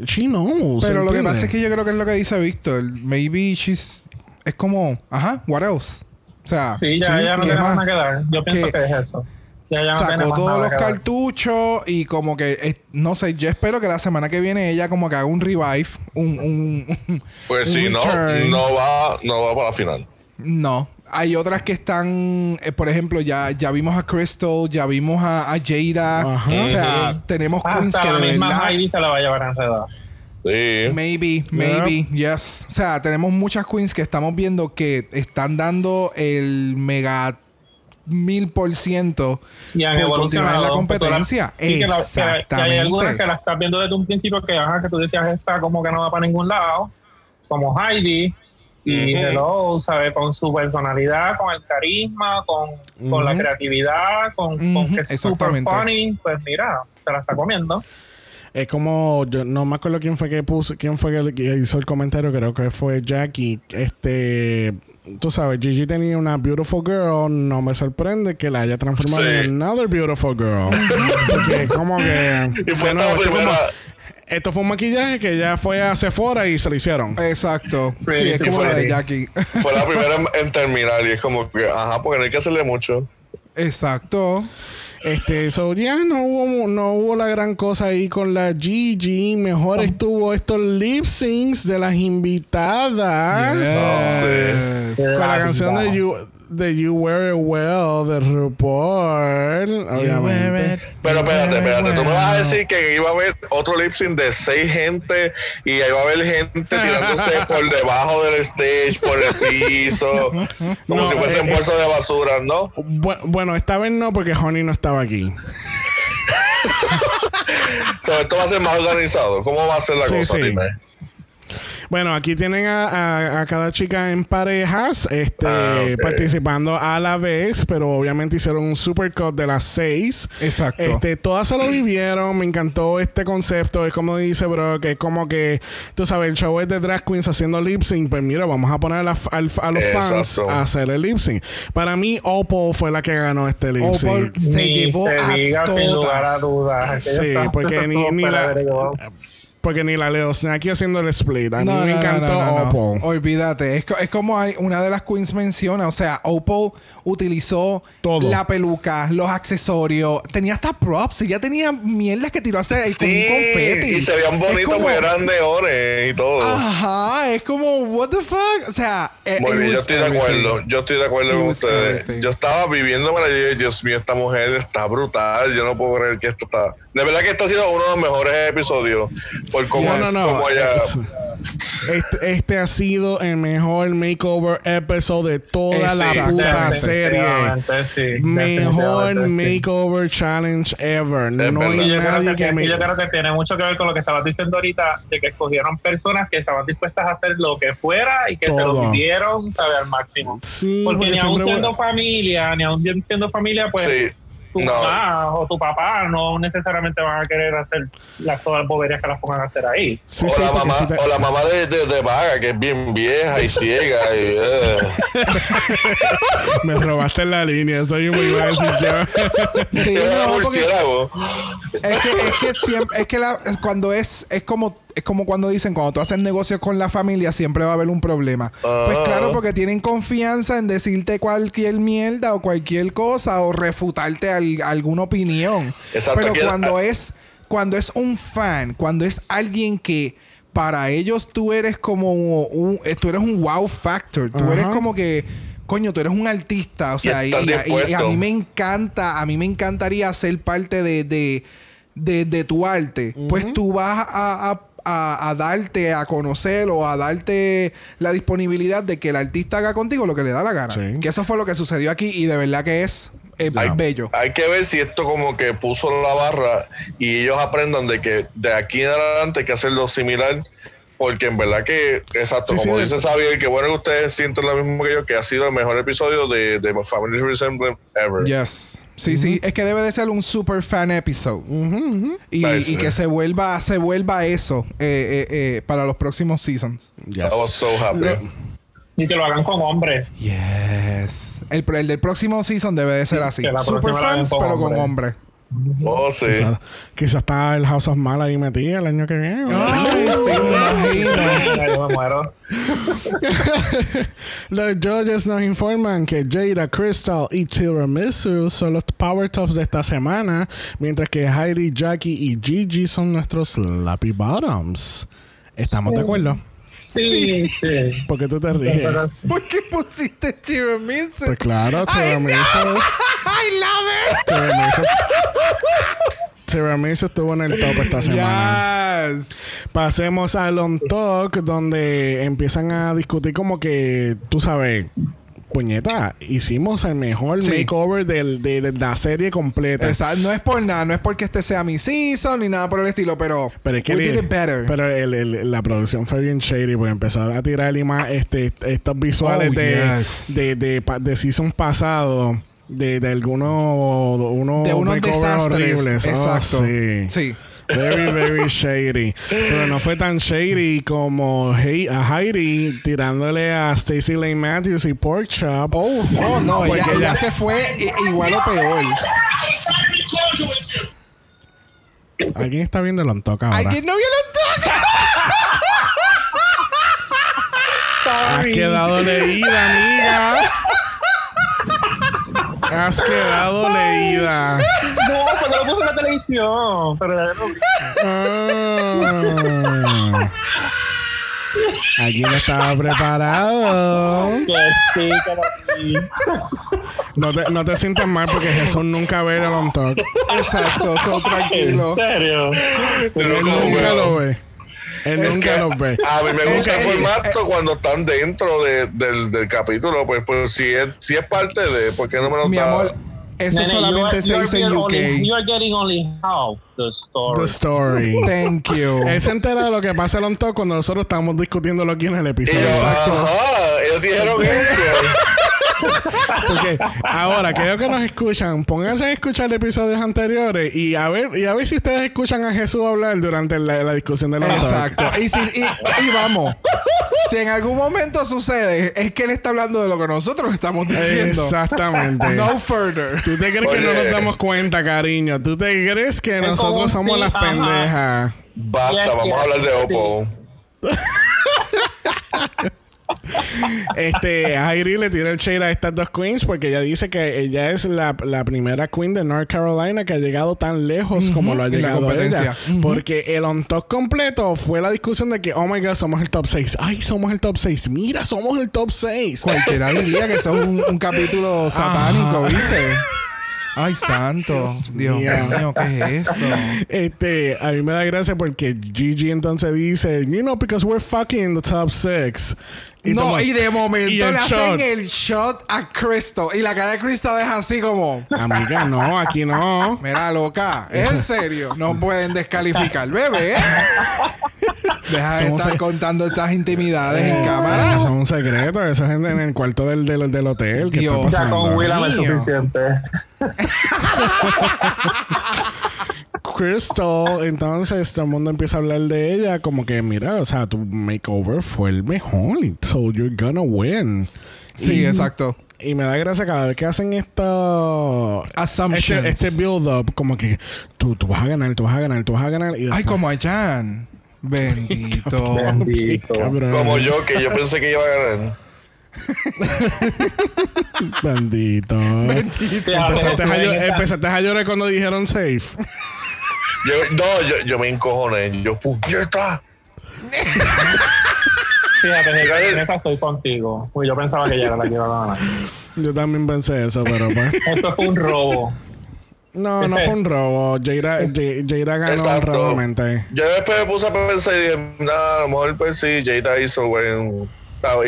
she knows. Pero lo que pasa es que yo creo que es lo que dice Víctor. Maybe she's. Es como, ajá, what else? O sea, Sí, ya, ya no ¿qué tiene nada que dar. Yo pienso Que que es eso. Ya, ya sacó todos los cartuchos y como que eh, no sé, yo espero que la semana que viene ella como que haga un revive, un, un Pues un si no, return. no va, no va para la final. No. Hay otras que están, eh, por ejemplo, ya, ya vimos a Crystal, ya vimos a, a Jada. Ajá. O sea, tenemos queens que la de misma verdad. Se la va a llevar enredada. Sí. Maybe, maybe, yes. O sea, tenemos muchas queens que estamos viendo que están dando el mega mil por ciento Y han por continuar en la evolucionado. competencia. Y que, la- que hay algunas Exactamente. que la estás viendo desde un principio que, ajá, que tú decías esta como que no va para ningún lado, como Heidi. Y Ujú. Hello, ¿sabes? Con su personalidad, con el carisma, con, con la creatividad, con, con Ujú, que es super exactamente. funny. Pues mira, se la está comiendo. Es como, yo no me acuerdo quién fue que puso, quién fue que- que hizo el comentario, creo que fue Jackie. Este, tú sabes, Gigi tenía una beautiful girl, no me sorprende que la haya transformado Sí. en another beautiful girl. Porque como que, Y fue esta esto, primera. como- esto fue un maquillaje que ya fue a Sephora y se lo hicieron. Exacto. Sí, Pretty es como la de. Jackie. Fue la primera en, en terminar y es como que, ajá, porque no hay que hacerle mucho. Exacto. Este, so ya no hubo, no hubo la gran cosa ahí con la Gigi. Mejor estuvo estos lip syncs de las invitadas. Yes. Con la canción de You, de you Wear It Well de RuPaul. Obviamente. Pero espérate, espérate, tú me vas a decir que iba a haber otro lip sync de seis gente y ahí va a haber gente tirándose por debajo del stage, por el piso, como No, si fuesen eh, bolsas de basura, ¿no? Bu- bueno, esta vez no, porque Honey no estaba aquí. So, esto va a ser más organizado. ¿Cómo va a ser la Sí, cosa? sí. Dime. Bueno, aquí tienen a, a- a cada chica en parejas, este, Ah, participando a la vez, pero obviamente hicieron un supercut de las seis. Exacto. Este, todas se lo vivieron, me encantó este concepto, es como dice bro, que es como que, tú sabes, el show es de drag queens haciendo lip sync, pues mira, vamos a poner a, la- a los fans Exacto. a hacer el lip sync. Para mí, Opal fue la que ganó este lip sync. Opal se Ni llevó se a diga sin lugar a dudas. Sí, porque ni, ni la. Porque ni la Leo aquí haciendo el split. A mí me encantó Opal. Olvídate. Es, es como hay, una de las queens menciona. O sea, Opal utilizó Todo. la peluca, los accesorios. Tenía hasta props. Ella tenía mierdas que tiró a hacer ahí con un Sí, confeti. y se veían bonitos como- porque eran de ores y todo. Ajá, es como, what the fuck. O sea, eh, Muy it bien, yo estoy de acuerdo. Yo estoy de acuerdo It con ustedes. everything. Yo estaba viviendo para yo, Dios mío, esta mujer está brutal. Yo no puedo creer que esto está. De verdad que esto ha sido uno de los mejores episodios. Por cómo, No, no, no. cómo ella. Es- Este, este ha sido el mejor makeover episode de toda la puta serie. Sí, Mejor definitivamente, sí. makeover challenge ever. No verdad. hay Y yo, creo nadie que, que y me. yo creo que tiene mucho que ver con lo que estabas diciendo ahorita, de que escogieron personas que estaban dispuestas a hacer lo que fuera y que se Todo. lo vivieron ¿sabe? al máximo. Sí, Porque porque ni aún siendo familia, ni aún bien siendo familia, pues Sí. Tu No. mamá o tu papá no necesariamente van a querer hacer las todas las boberías que las pongan a hacer ahí. Sí, o, sí, la mamá, si te- o la mamá de, de, de Vaga, que es bien vieja y ciega. y, eh. me robaste la línea. Soy muy yo. Sí, no, porque es que, es que siempre, es que la- cuando es, es como, es como cuando dicen, cuando tú haces negocios con la familia, siempre va a haber un problema. Pues Ah. claro, porque tienen confianza en decirte cualquier mierda o cualquier cosa o refutarte al- alguna opinión. Exacto, Pero cuando es, cuando es un fan, cuando es alguien que para ellos tú eres como un, eh, tú eres un wow factor. Tú eres como que, coño, tú eres un artista. O sea, y, a mí me encanta, a mí me encantaría ser parte de, de, de- de tu arte. Pues tú vas a, a- a- a darte a conocer o a darte la disponibilidad de que el artista haga contigo lo que le da la gana. Sí. Que eso fue lo que sucedió aquí y de verdad que es, eh, Hay, bello. hay que ver si esto como que puso la barra y ellos aprendan de que de aquí en adelante hay que hacerlo similar. Porque en verdad que, exacto, Sí, como sí, dice Xavier, que bueno que ustedes sienten lo mismo que yo, que ha sido el mejor episodio de, de Family Resemblance ever. Yes. Sí, sí. Es que debe de ser un super fan episode. Y, Nice, y que se vuelva, se vuelva eso eh, eh, eh, para los próximos seasons. Yes. I was so happy. Y que lo hagan con hombres. Yes. El, el del próximo season debe de ser así. Super fans, pero con hombres. Oh, sí. Quizás quizás está el House of Mal ahí metido el año que viene. Ay, sí. Los judges nos informan que Jada, Crystal y Tiramisu son los power tops de esta semana, mientras que Heidi, Jackie y Gigi son nuestros lappy bottoms. ¿Estamos de acuerdo? Sí, sí. ¿Por qué tú te ríes? ¿Por qué pusiste tiramisu? Pues claro, tiramisu. I love Tiramisu. Tiramisu estuvo en el top esta it. semana. Yes. Pasemos al On Talk, donde empiezan a discutir como que, tú sabes, puñeta, hicimos el mejor Sí. makeover del- de, de la serie completa. Exacto. No es por nada, no es porque este sea mi season ni nada por el estilo, pero, Pero es que we le- did it better. Pero el- el- la producción fue bien shady porque empezó a tirar ima- este, estos visuales Oh, de, yes. de, de, de season pasado. De, de algunos uno de unos desastres. horribles. Oh, Exacto. sí. sí. Very, very shady. Pero no fue tan shady como Hei- a Heidi tirándole a Stacey Lane Matthews y Pork Chop. Oh, oh no, Porque ella, se fue igual o peor. ¿Alguien está viendo el talk ahora? ¿Alguien no vio los tacos? Has quedado leída, amiga. Has quedado leída. No, porque lo puse en la televisión. Pero no. Ah. Alguien estaba preparado. Que sí, que lo vi. No te, no te sientas mal porque Jesús nunca ve el on talk. Exacto, so ¿En tranquilo. serio? Pero Él nunca lo ve. Él Es nunca que lo ve. A mí me gusta el formato cuando están dentro de- del, del capítulo. Pues, pues si, es, si es parte de. ¿Por qué no me lo Mi amor, eso Nene, solamente you se you en UK. only- you are getting only half the story. The story. Thank you. Él se entera de lo que pasa en el on talk cuando nosotros estamos discutiéndolo aquí en el episodio. Exacto. Ajá, ellos dijeron eso. Porque ahora, creo que nos escuchan, pónganse a escuchar episodios anteriores y a ver, y a ver si ustedes escuchan a Jesús hablar durante la, la discusión del on talk. Exacto. Y, si, y, y vamos. Si en algún momento sucede, es que él está hablando de lo que nosotros estamos diciendo. Exactamente. No further. ¿Tú te crees que no nos damos cuenta, cariño? ¿Tú te crees que nosotros somos sí, las ajá. pendejas? Basta, Yes, vamos yes, a hablar de sí. Este, Heidi le tira el shade a estas dos queens porque ella dice que ella es la, la primera queen de North Carolina que ha llegado tan lejos como lo ha llegado ella. Porque el on top completo fue la discusión de que, oh my god, somos el top 6. Ay, somos el top 6. Mira, somos el top 6. Cualquiera diría que es un, un capítulo satánico, ¿viste? Ay, santo. Dios mío. mío, ¿qué es eso? Este, a mí me da gracia porque Gigi entonces dice, you know, because we're fucking in the top 6. no, y de momento y le hacen shot. el shot a Cristo. Y la cara de Cristo deja así como... Amiga, no, aquí no. Mira, loca, en serio, no pueden descalificar, bebé. Deja de Somos estar se- contando estas intimidades en Eso cámara. es un secreto, eso es en, en el cuarto del, del, del hotel. ¿Qué Dios. está Ya con Willam es suficiente. Crystal, entonces todo el mundo empieza a hablar de ella como que, mira, o sea, tu makeover fue el mejor, so you're gonna win. Sí, Y- exacto. Y me da gracia cada vez que hacen esto. Assumptions. Este, este build-up, como que tú, tú vas a ganar, tú vas a ganar, tú vas a ganar. Y Ay, como a Jan. Bendito. Bendito. Como yo, que yo pensé que iba a ganar. Bendito. Fíjate, Empezaste a, tú en llo- esta- empezaste a llorar cuando dijeron safe. Yo, no, yo, yo me encojoné. Yo, puñeta. Fíjate, esta estoy contigo. Uy, yo pensaba que ella era la que iba a ganar. Yo también pensé eso, pero pues. Eso fue un robo. No, no fue un robo. Jaira, Jaira ganó Exacto. honradamente. Yo después me puse a pensar y dije, nada, a lo mejor pues sí, Jada hizo buen,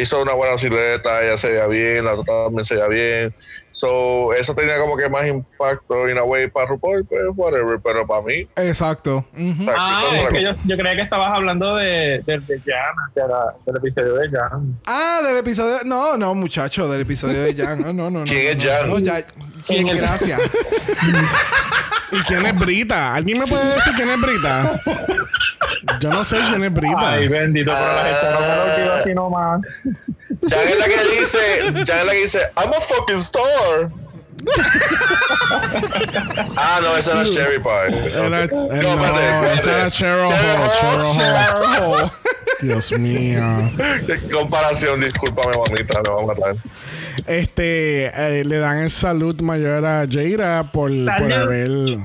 hizo una buena silueta, ella se veía bien, la otra también se veía bien. So, eso tenía como que más impacto in a way para RuPaul, pues whatever, pero para mí, Exacto. Ujú. para Ah, es que yo, yo creía que estabas hablando de, de, de Jan, de la- del episodio de Jan. Ah, del episodio. No, no, muchacho, del episodio de Jan. No, no, no. ¿Quién no, es no, Jan? No, ya. ¿Quién? En el- Gracias. ¿Y quién es Brita? ¿Alguien me puede decir quién es Brita? Yo no sé quién es Brita. Ay, bendito, pero las echaron así nomás. Jan es la que dice, Jan es la que dice, I'm a fucking star. ah, no, esa era Sherry Pie. Era, eh, No, no, esa era. Cheryl Hall. Cheryl Hall. Dios mío. Qué comparación, discúlpame, mamita, me va a matar. Este, eh, le dan el salud mayor a Jaira por, por haber.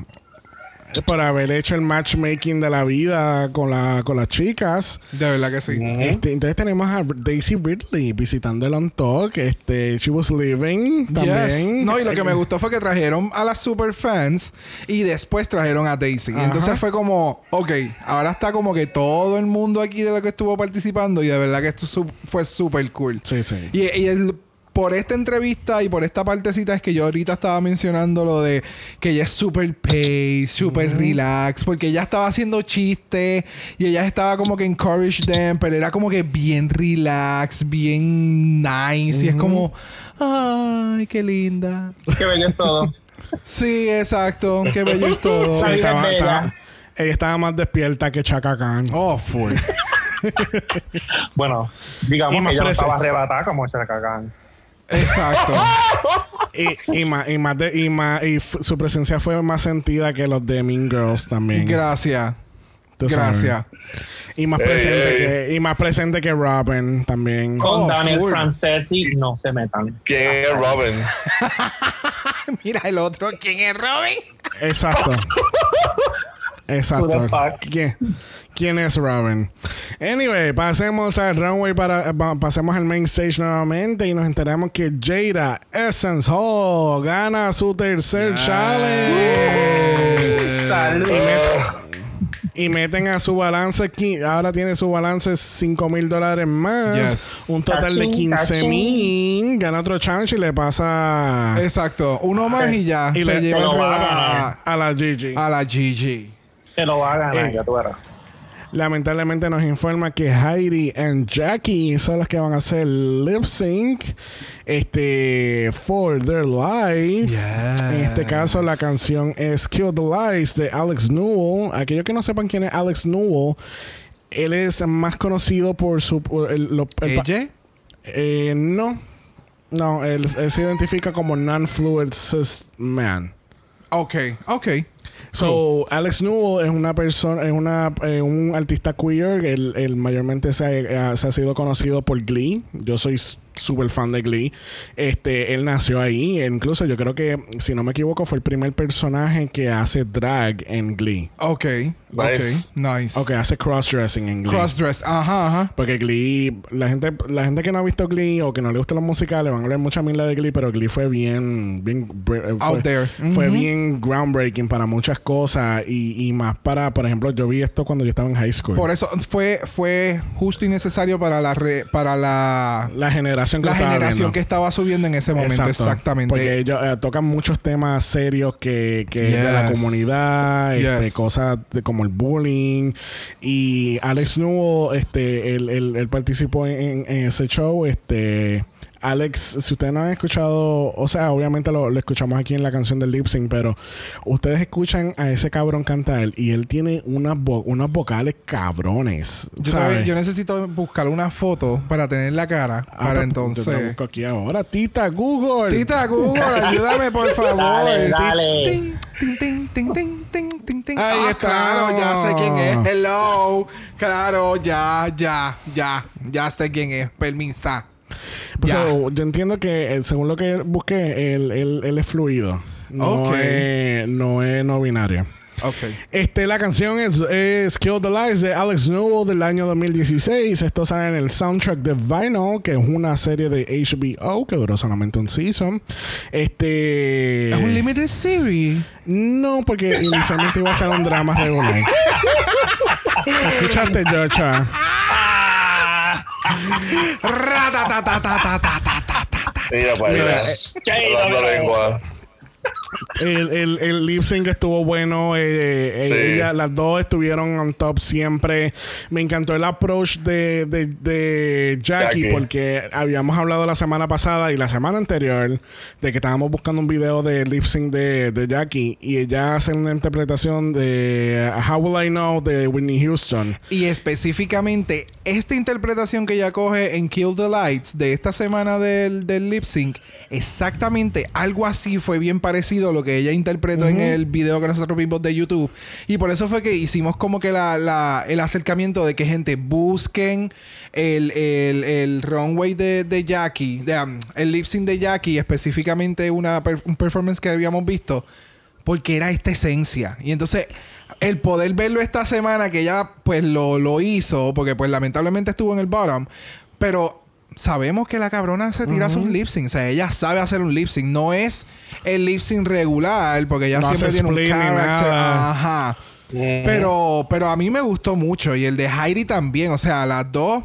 por haber hecho el matchmaking de la vida con, la, con las chicas. De verdad que sí. Este, entonces tenemos a Daisy Ridley visitando el On Talk. Este, She Was Living Yes. también. No, y lo que me gustó fue que trajeron a las super fans y después trajeron a Daisy. Y entonces fue como, ok, ahora está como que todo el mundo aquí de lo que estuvo participando y de verdad que esto su- fue súper cool. Sí, sí. Y, y el- por esta entrevista y por esta partecita es que yo ahorita estaba mencionando lo de que ella es super pace, super relax, porque ella estaba haciendo chistes y ella estaba como que encourage them, pero era como que bien relax, bien nice y es como, ay, qué linda. Qué bello es todo. Sí, exacto, qué bello y todo. Sí. Estaba- es bella. estaba- ella estaba más despierta que Chaka Khan. Oh, full. Bueno, digamos que ella no estaba arrebatada como la cagan. Exacto. Y, y más, y más de- y más- y su presencia fue más sentida que los de Mean Girls también. Gracias. Gracias. Y más presente ey. que, y más presente que Robin también. Oh, Con Daniel full. Francesi no se metan. ¿Quién es Robin? Mira el otro. ¿Quién es Robin? Exacto. Exacto. Who the fuck? ¿Quién, quién es Robin? Anyway, pasemos al runway para pa- pasemos al main stage nuevamente y nos enteramos que Jada Essence Hall gana su tercer challenge. Salud. Y meten a su balance, ahora tiene su balance 5 mil dólares más. Yes. Un total de Cachín, 15 mil. Gana otro challenge y le pasa Exacto. Uno más y ya. Y se le- lleva a a la Gigi. a la Gigi. Que lo va a ganar, Eh. ya tú verás. Lamentablemente nos informa que Heidi y Jackie son las que van a hacer lip sync este for their life. En este caso la canción es Kill the Lies de Alex Newell. Aquellos que no sepan quién es Alex Newell, él es más conocido por su por el- lo- el pa- ¿Ella? eh, no. No, él, él se identifica como non-fluid cis man. Ok, ok. So, Alex Newell es una persona, es una, eh, un artista queer. Él, él mayormente se ha, eh, se ha sido conocido por Glee. Yo soy súper fan de Glee. Este, él nació ahí. E incluso yo creo que, si no me equivoco, fue el primer personaje que hace drag en Glee. Ok. Nice. Ok. Nice. O que hace crossdressing en Glee. Crossdress. Ajá, ajá. Porque Glee, la gente, la gente que no ha visto Glee o que no le gustan los musicales van a hablar mucha mierda de Glee, pero Glee fue bien, bien eh, fue, Out there. fue bien groundbreaking para muchas cosas y, y más para, por ejemplo, yo vi esto cuando yo estaba en high school. Por eso fue, fue justo y necesario para la re- para la, la generación que la estaba generación viendo. que estaba subiendo en ese momento. Exacto. Exactamente. Porque ellos eh, tocan muchos temas serios que, que de la Yes. comunidad, este, Yes. cosas de, como el bullying. Y Alex Newell, este, él, él- él participó en, en ese show. Este. Alex, si ustedes no han escuchado, o sea, obviamente lo, lo escuchamos aquí en la canción del lip sync, pero ustedes escuchan a ese cabrón cantar y él tiene unas, vo- unas vocales cabrones. yo, ¿sabes? yo necesito buscar una foto para tener la cara. Ah, para pues, entonces. yo busco aquí ahora. Tita Google. Tita Google, ayúdame por favor. Dale, dale. Tin, tin, tin, tin, tin, tin, tin, tin. Ahí Ah, está. Claro, ya sé quién es. Hello. Claro, ya, ya, ya. Ya sé quién es. Permisa. Pues, yo entiendo que eh, según lo que busqué, él, él- él es fluido. No, es, no es no binario. Ok. Este, la canción es, es Kill the Lies de Alex Newell del año 2016. Esto sale en el soundtrack de Vinyl, que es una serie de HBO que duró solamente un season. Este. Es un limited series. No, porque inicialmente iba a ser un drama regular. Escuchaste, Jocha. Mira para Mira, allá. El, el, el lip sync estuvo bueno. eh, eh, Sí. ella- las dos estuvieron on top siempre. Me encantó el approach de, de, de Jackie, Jackie. porque habíamos hablado la semana pasada y la semana anterior de que estábamos buscando un video de lip sync de, de Jackie y ella hace una interpretación de How Will I Know de Whitney Houston. Y específicamente, esta interpretación que ella coge en Kill the Lights de esta semana del, del lip sync, exactamente algo así fue bien parecido a lo que ella interpretó en el video que nosotros vimos de YouTube. Y por eso fue que hicimos como que la, la- el acercamiento de que gente busquen el, el, el runway de, de Jackie, de, um, el lip sync de Jackie, específicamente una per- un performance que habíamos visto porque era esta esencia. Y entonces, el poder verlo esta semana, que ella pues lo, lo hizo, porque pues lamentablemente estuvo en el bottom, pero sabemos que la cabrona se tira sus lip sync. O sea, ella sabe hacer un lip sync. No es el lip sync regular, porque ella No siempre tiene un character. Ajá. Pero, pero a mí me gustó mucho. Y el de Heidi también. O sea, las dos,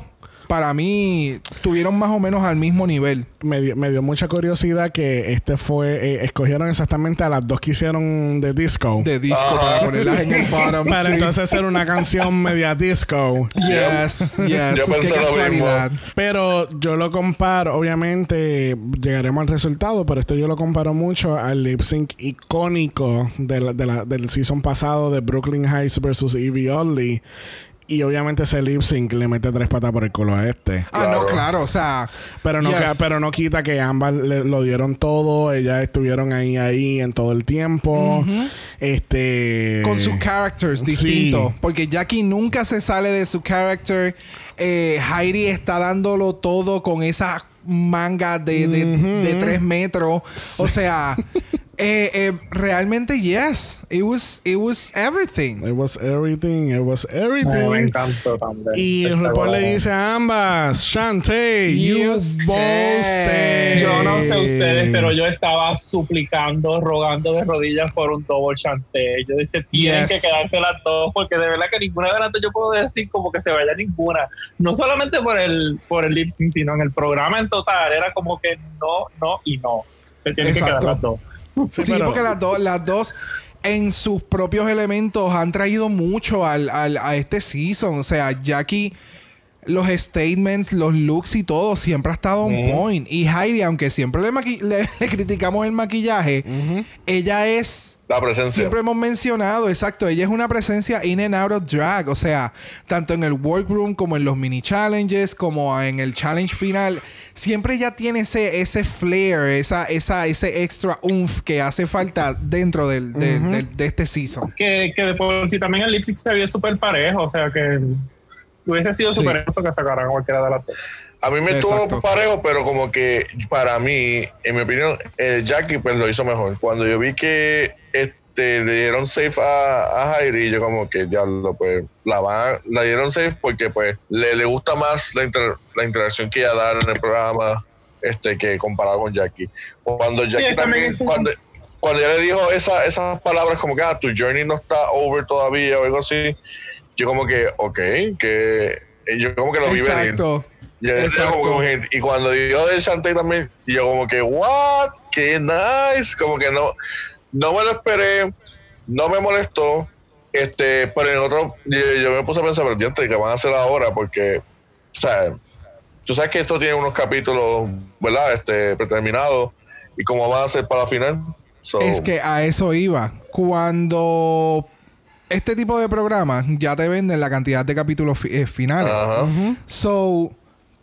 para mí, tuvieron más o menos al mismo nivel. me, dio, me dio mucha curiosidad que este fue. eh, escogieron exactamente a las dos que hicieron de disco. De disco para ponerlas en el bottom. para sí. entonces hacer una canción media disco. Yes, yes. Yo Qué pensé lo casualidad. Pero yo lo comparo, obviamente llegaremos al resultado, pero esto yo lo comparo mucho al lip sync icónico de la- de la- del season pasado de Brooklyn Heights versus Evie Oddly. Y obviamente ese lip sync le mete tres patas por el culo a este. Ah, no, Claro. claro. O sea. Pero no, yes. pero no quita que ambas le- lo dieron todo, ellas estuvieron ahí ahí en todo el tiempo. Este con sus characters sí. distintos. Porque Jackie nunca se sale de su character. Eh, Heidi está dándolo todo con esa manga de, de, de tres metros. O sea, eh, eh, realmente, yes. It was, it was everything. It was everything, it was Me, me everything. encantó también. Y RuPaul le dice a ambas, Shantae, you You boasted. Yo no sé ustedes, pero yo estaba suplicando, rogando de rodillas por un double chanté. Yo decía, tienen Yes. que quedarse las dos, porque de verdad que ninguna de las dos yo puedo decir como que se vaya ninguna. No solamente por el, por el lip sync, sino en el programa en total. Era como que no, no y no. Se tienen que Exacto. quedar las dos. Sí, Sí, pero- porque las dos, las dos en sus propios elementos han traído mucho al, al- a este season. O sea, Jackie, los statements, los looks y todo, siempre ha estado on point. Y Heidi, aunque siempre le, maqui- le- le criticamos el maquillaje, ella es. La presencia. Siempre hemos mencionado, exacto, ella es una presencia in and out of drag, o sea, tanto en el workroom como en los mini challenges, como en el challenge final, siempre ella tiene ese, ese flair, esa, esa, ese extra oomph que hace falta dentro del, del- del- de este season. Que, que de por sí también el lip sync se vio súper parejo, o sea que hubiese sido Sí. súper justo que sacaran cualquiera de las dos. A mí me Exacto. estuvo parejo, pero como que para mí, en mi opinión, eh, Jackie pues lo hizo mejor. Cuando yo vi que este, le dieron safe a, a Heidi, yo como que ya lo pues la van, la dieron safe porque pues le, le gusta más la, inter- la interacción que ella da en el programa este que comparado con Jackie. Cuando Jackie también cuando, cuando ella le dijo esa, esas palabras como que ah, tu journey no está over todavía o algo así, yo como que, ok, que yo como que lo vi venir. Exacto. Yo como y cuando dio de Shantae también, yo como que, what? Qué nice. Como que no, no me lo esperé, no me molestó. Este, pero en otro, yo, yo me puse a pensar, pero ¿qué van a hacer ahora? Porque, o sea, tú sabes que esto tiene unos capítulos, ¿verdad? Este, predeterminados. ¿Y cómo van a hacer para la final? So, Es que a eso iba. Cuando este tipo de programas ya te venden la cantidad de capítulos fi- eh, finales. Ajá. So,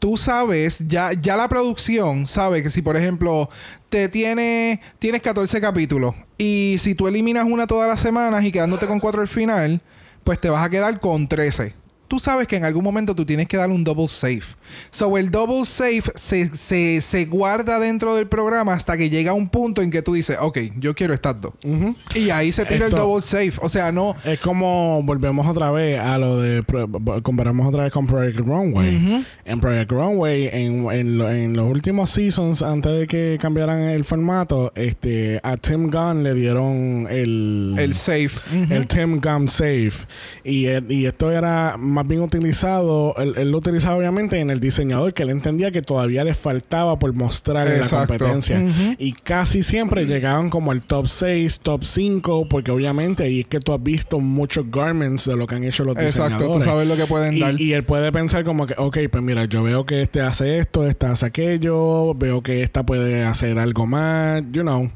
tú sabes, ya, ya la producción sabe que si, por ejemplo, te tiene, tienes 14 capítulos y si tú eliminas una todas las semanas y quedándote con 4 al final, pues te vas a quedar con 13. Tú sabes que en algún momento tú tienes que dar un double safe. So, el double safe se, se, se guarda dentro del programa hasta que llega un punto en que tú dices, ok, yo quiero estas dos. Y ahí se tira el Esto- double safe. O sea, no, Es como volvemos otra vez a lo de comparamos otra vez con Project Runway. En Project Runway, en, en, lo- en los últimos seasons, antes de que cambiaran el formato, este a Tim Gunn le dieron el el safe. El Tim Gunn Safe. Y, el- y esto era más bien utilizado, él, él lo utilizaba obviamente en el diseñador, que él entendía que todavía le faltaba por mostrar en la Exacto. competencia. Y casi siempre llegaban como el top 6, top 5, porque obviamente ahí es que tú has visto muchos garments de lo que han hecho los Exacto, diseñadores. tú sabes lo que pueden Y, dar. y él puede pensar como que, ok, pues mira, yo veo que este hace esto, este hace aquello, veo que esta puede hacer algo más, you know.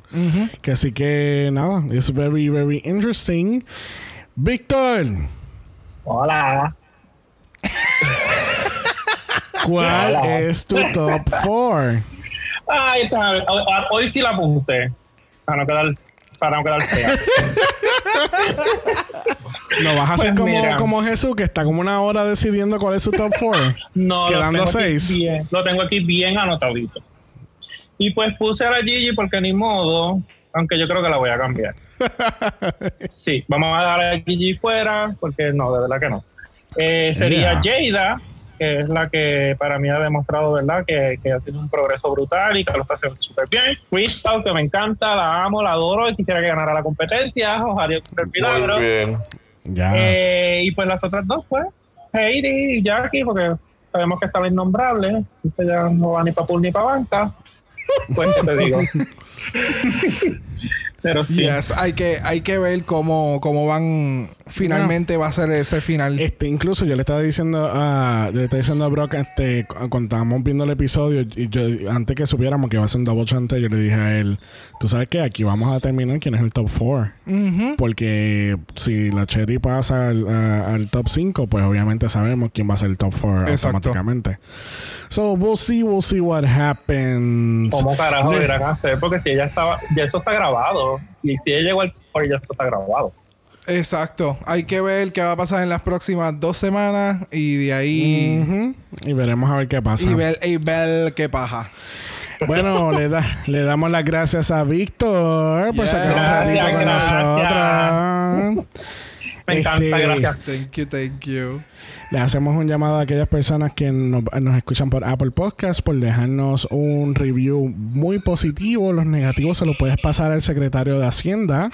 Que así que nada, it's very, very interesting. Víctor, Hola. ¿Cuál es tu top 4? Ay, está, hoy, hoy sí la apunté. Para no quedar, para no quedar fea. ¿No vas a hacer Pues como, como Jesús, que está como una hora decidiendo cuál es su top 4? No, Quedando lo tengo aquí bien anotadito. Y pues puse a la Gigi porque ni modo. aunque yo creo que la voy a cambiar. Sí, vamos a dar a Gigi fuera, porque no, de verdad que no. Eh, sería Jada, que es la que para mí ha demostrado, ¿verdad?, que, que ha tenido un progreso brutal y que lo está haciendo súper bien. Crystal, que me encanta, la amo, la adoro y quisiera que ganara la competencia. Ojalá el milagro. Muy bien. Ya. Eh, y pues las otras dos, pues, Heidi y Jackie, porque sabemos que estaba innombrable. Dice ya no va ni para pool ni para banca. Pues, ¿qué te digo? Pero sí. Yes, hay que, hay que ver cómo, cómo van. Finalmente va a ser ese final. Este, incluso yo le estaba diciendo a, le estaba diciendo a Brock, este, cu- cuando estábamos viendo el episodio, y yo, antes que supiéramos que iba a ser un double chante, yo le dije a él, tú sabes que aquí vamos a determinar quién es el top 4. Ujú. Porque si la Cherry pasa al, a- al top 5, pues obviamente sabemos quién va a ser el top 4 Exacto. automáticamente. So we'll see, we'll see what happens. ¿Cómo carajo Le- irán a hacer? Porque si ella estaba, ya eso está grabado. Y si ella llegó al por ya eso está grabado. Exacto. Hay que ver qué va a pasar en las próximas dos semanas y de ahí. Y veremos a ver qué pasa. Y ver, y ver qué paja. Bueno, le, da, le damos las gracias a Víctor por Yeah. sacar un ratito con Gracias, nosotros. Me encanta, Este, gracias. Thank you, thank you. Le hacemos un llamado a aquellas personas que nos, nos escuchan por Apple Podcast por dejarnos un review muy positivo. Los negativos se los puedes pasar al secretario de Hacienda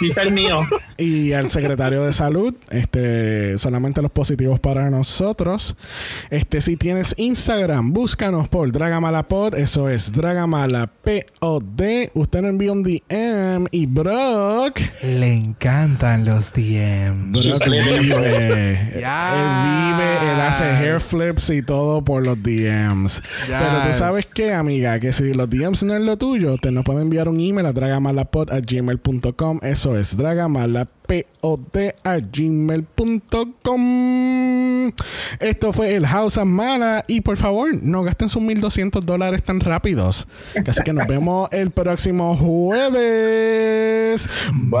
Dice el mío. y al secretario de Salud. Este, solamente los positivos para nosotros. Este, si tienes Instagram, búscanos por Dragamalapod. Eso es Dragamalapod. Usted nos envía un DM y Brock. Le encantan los DMs. Brock vive. Yes. Él hace hair flips y todo por los DMs. Pero tú sabes qué, amiga, que si los DMs no es lo tuyo, te nos pueden enviar un email a dragamalapod a gmail.com. Eso es dragamalapod a gmail.com. Esto fue el House of Mana. Y por favor, no gasten sus 1200 dólares tan rápidos. Así que nos vemos el próximo jueves. Bye.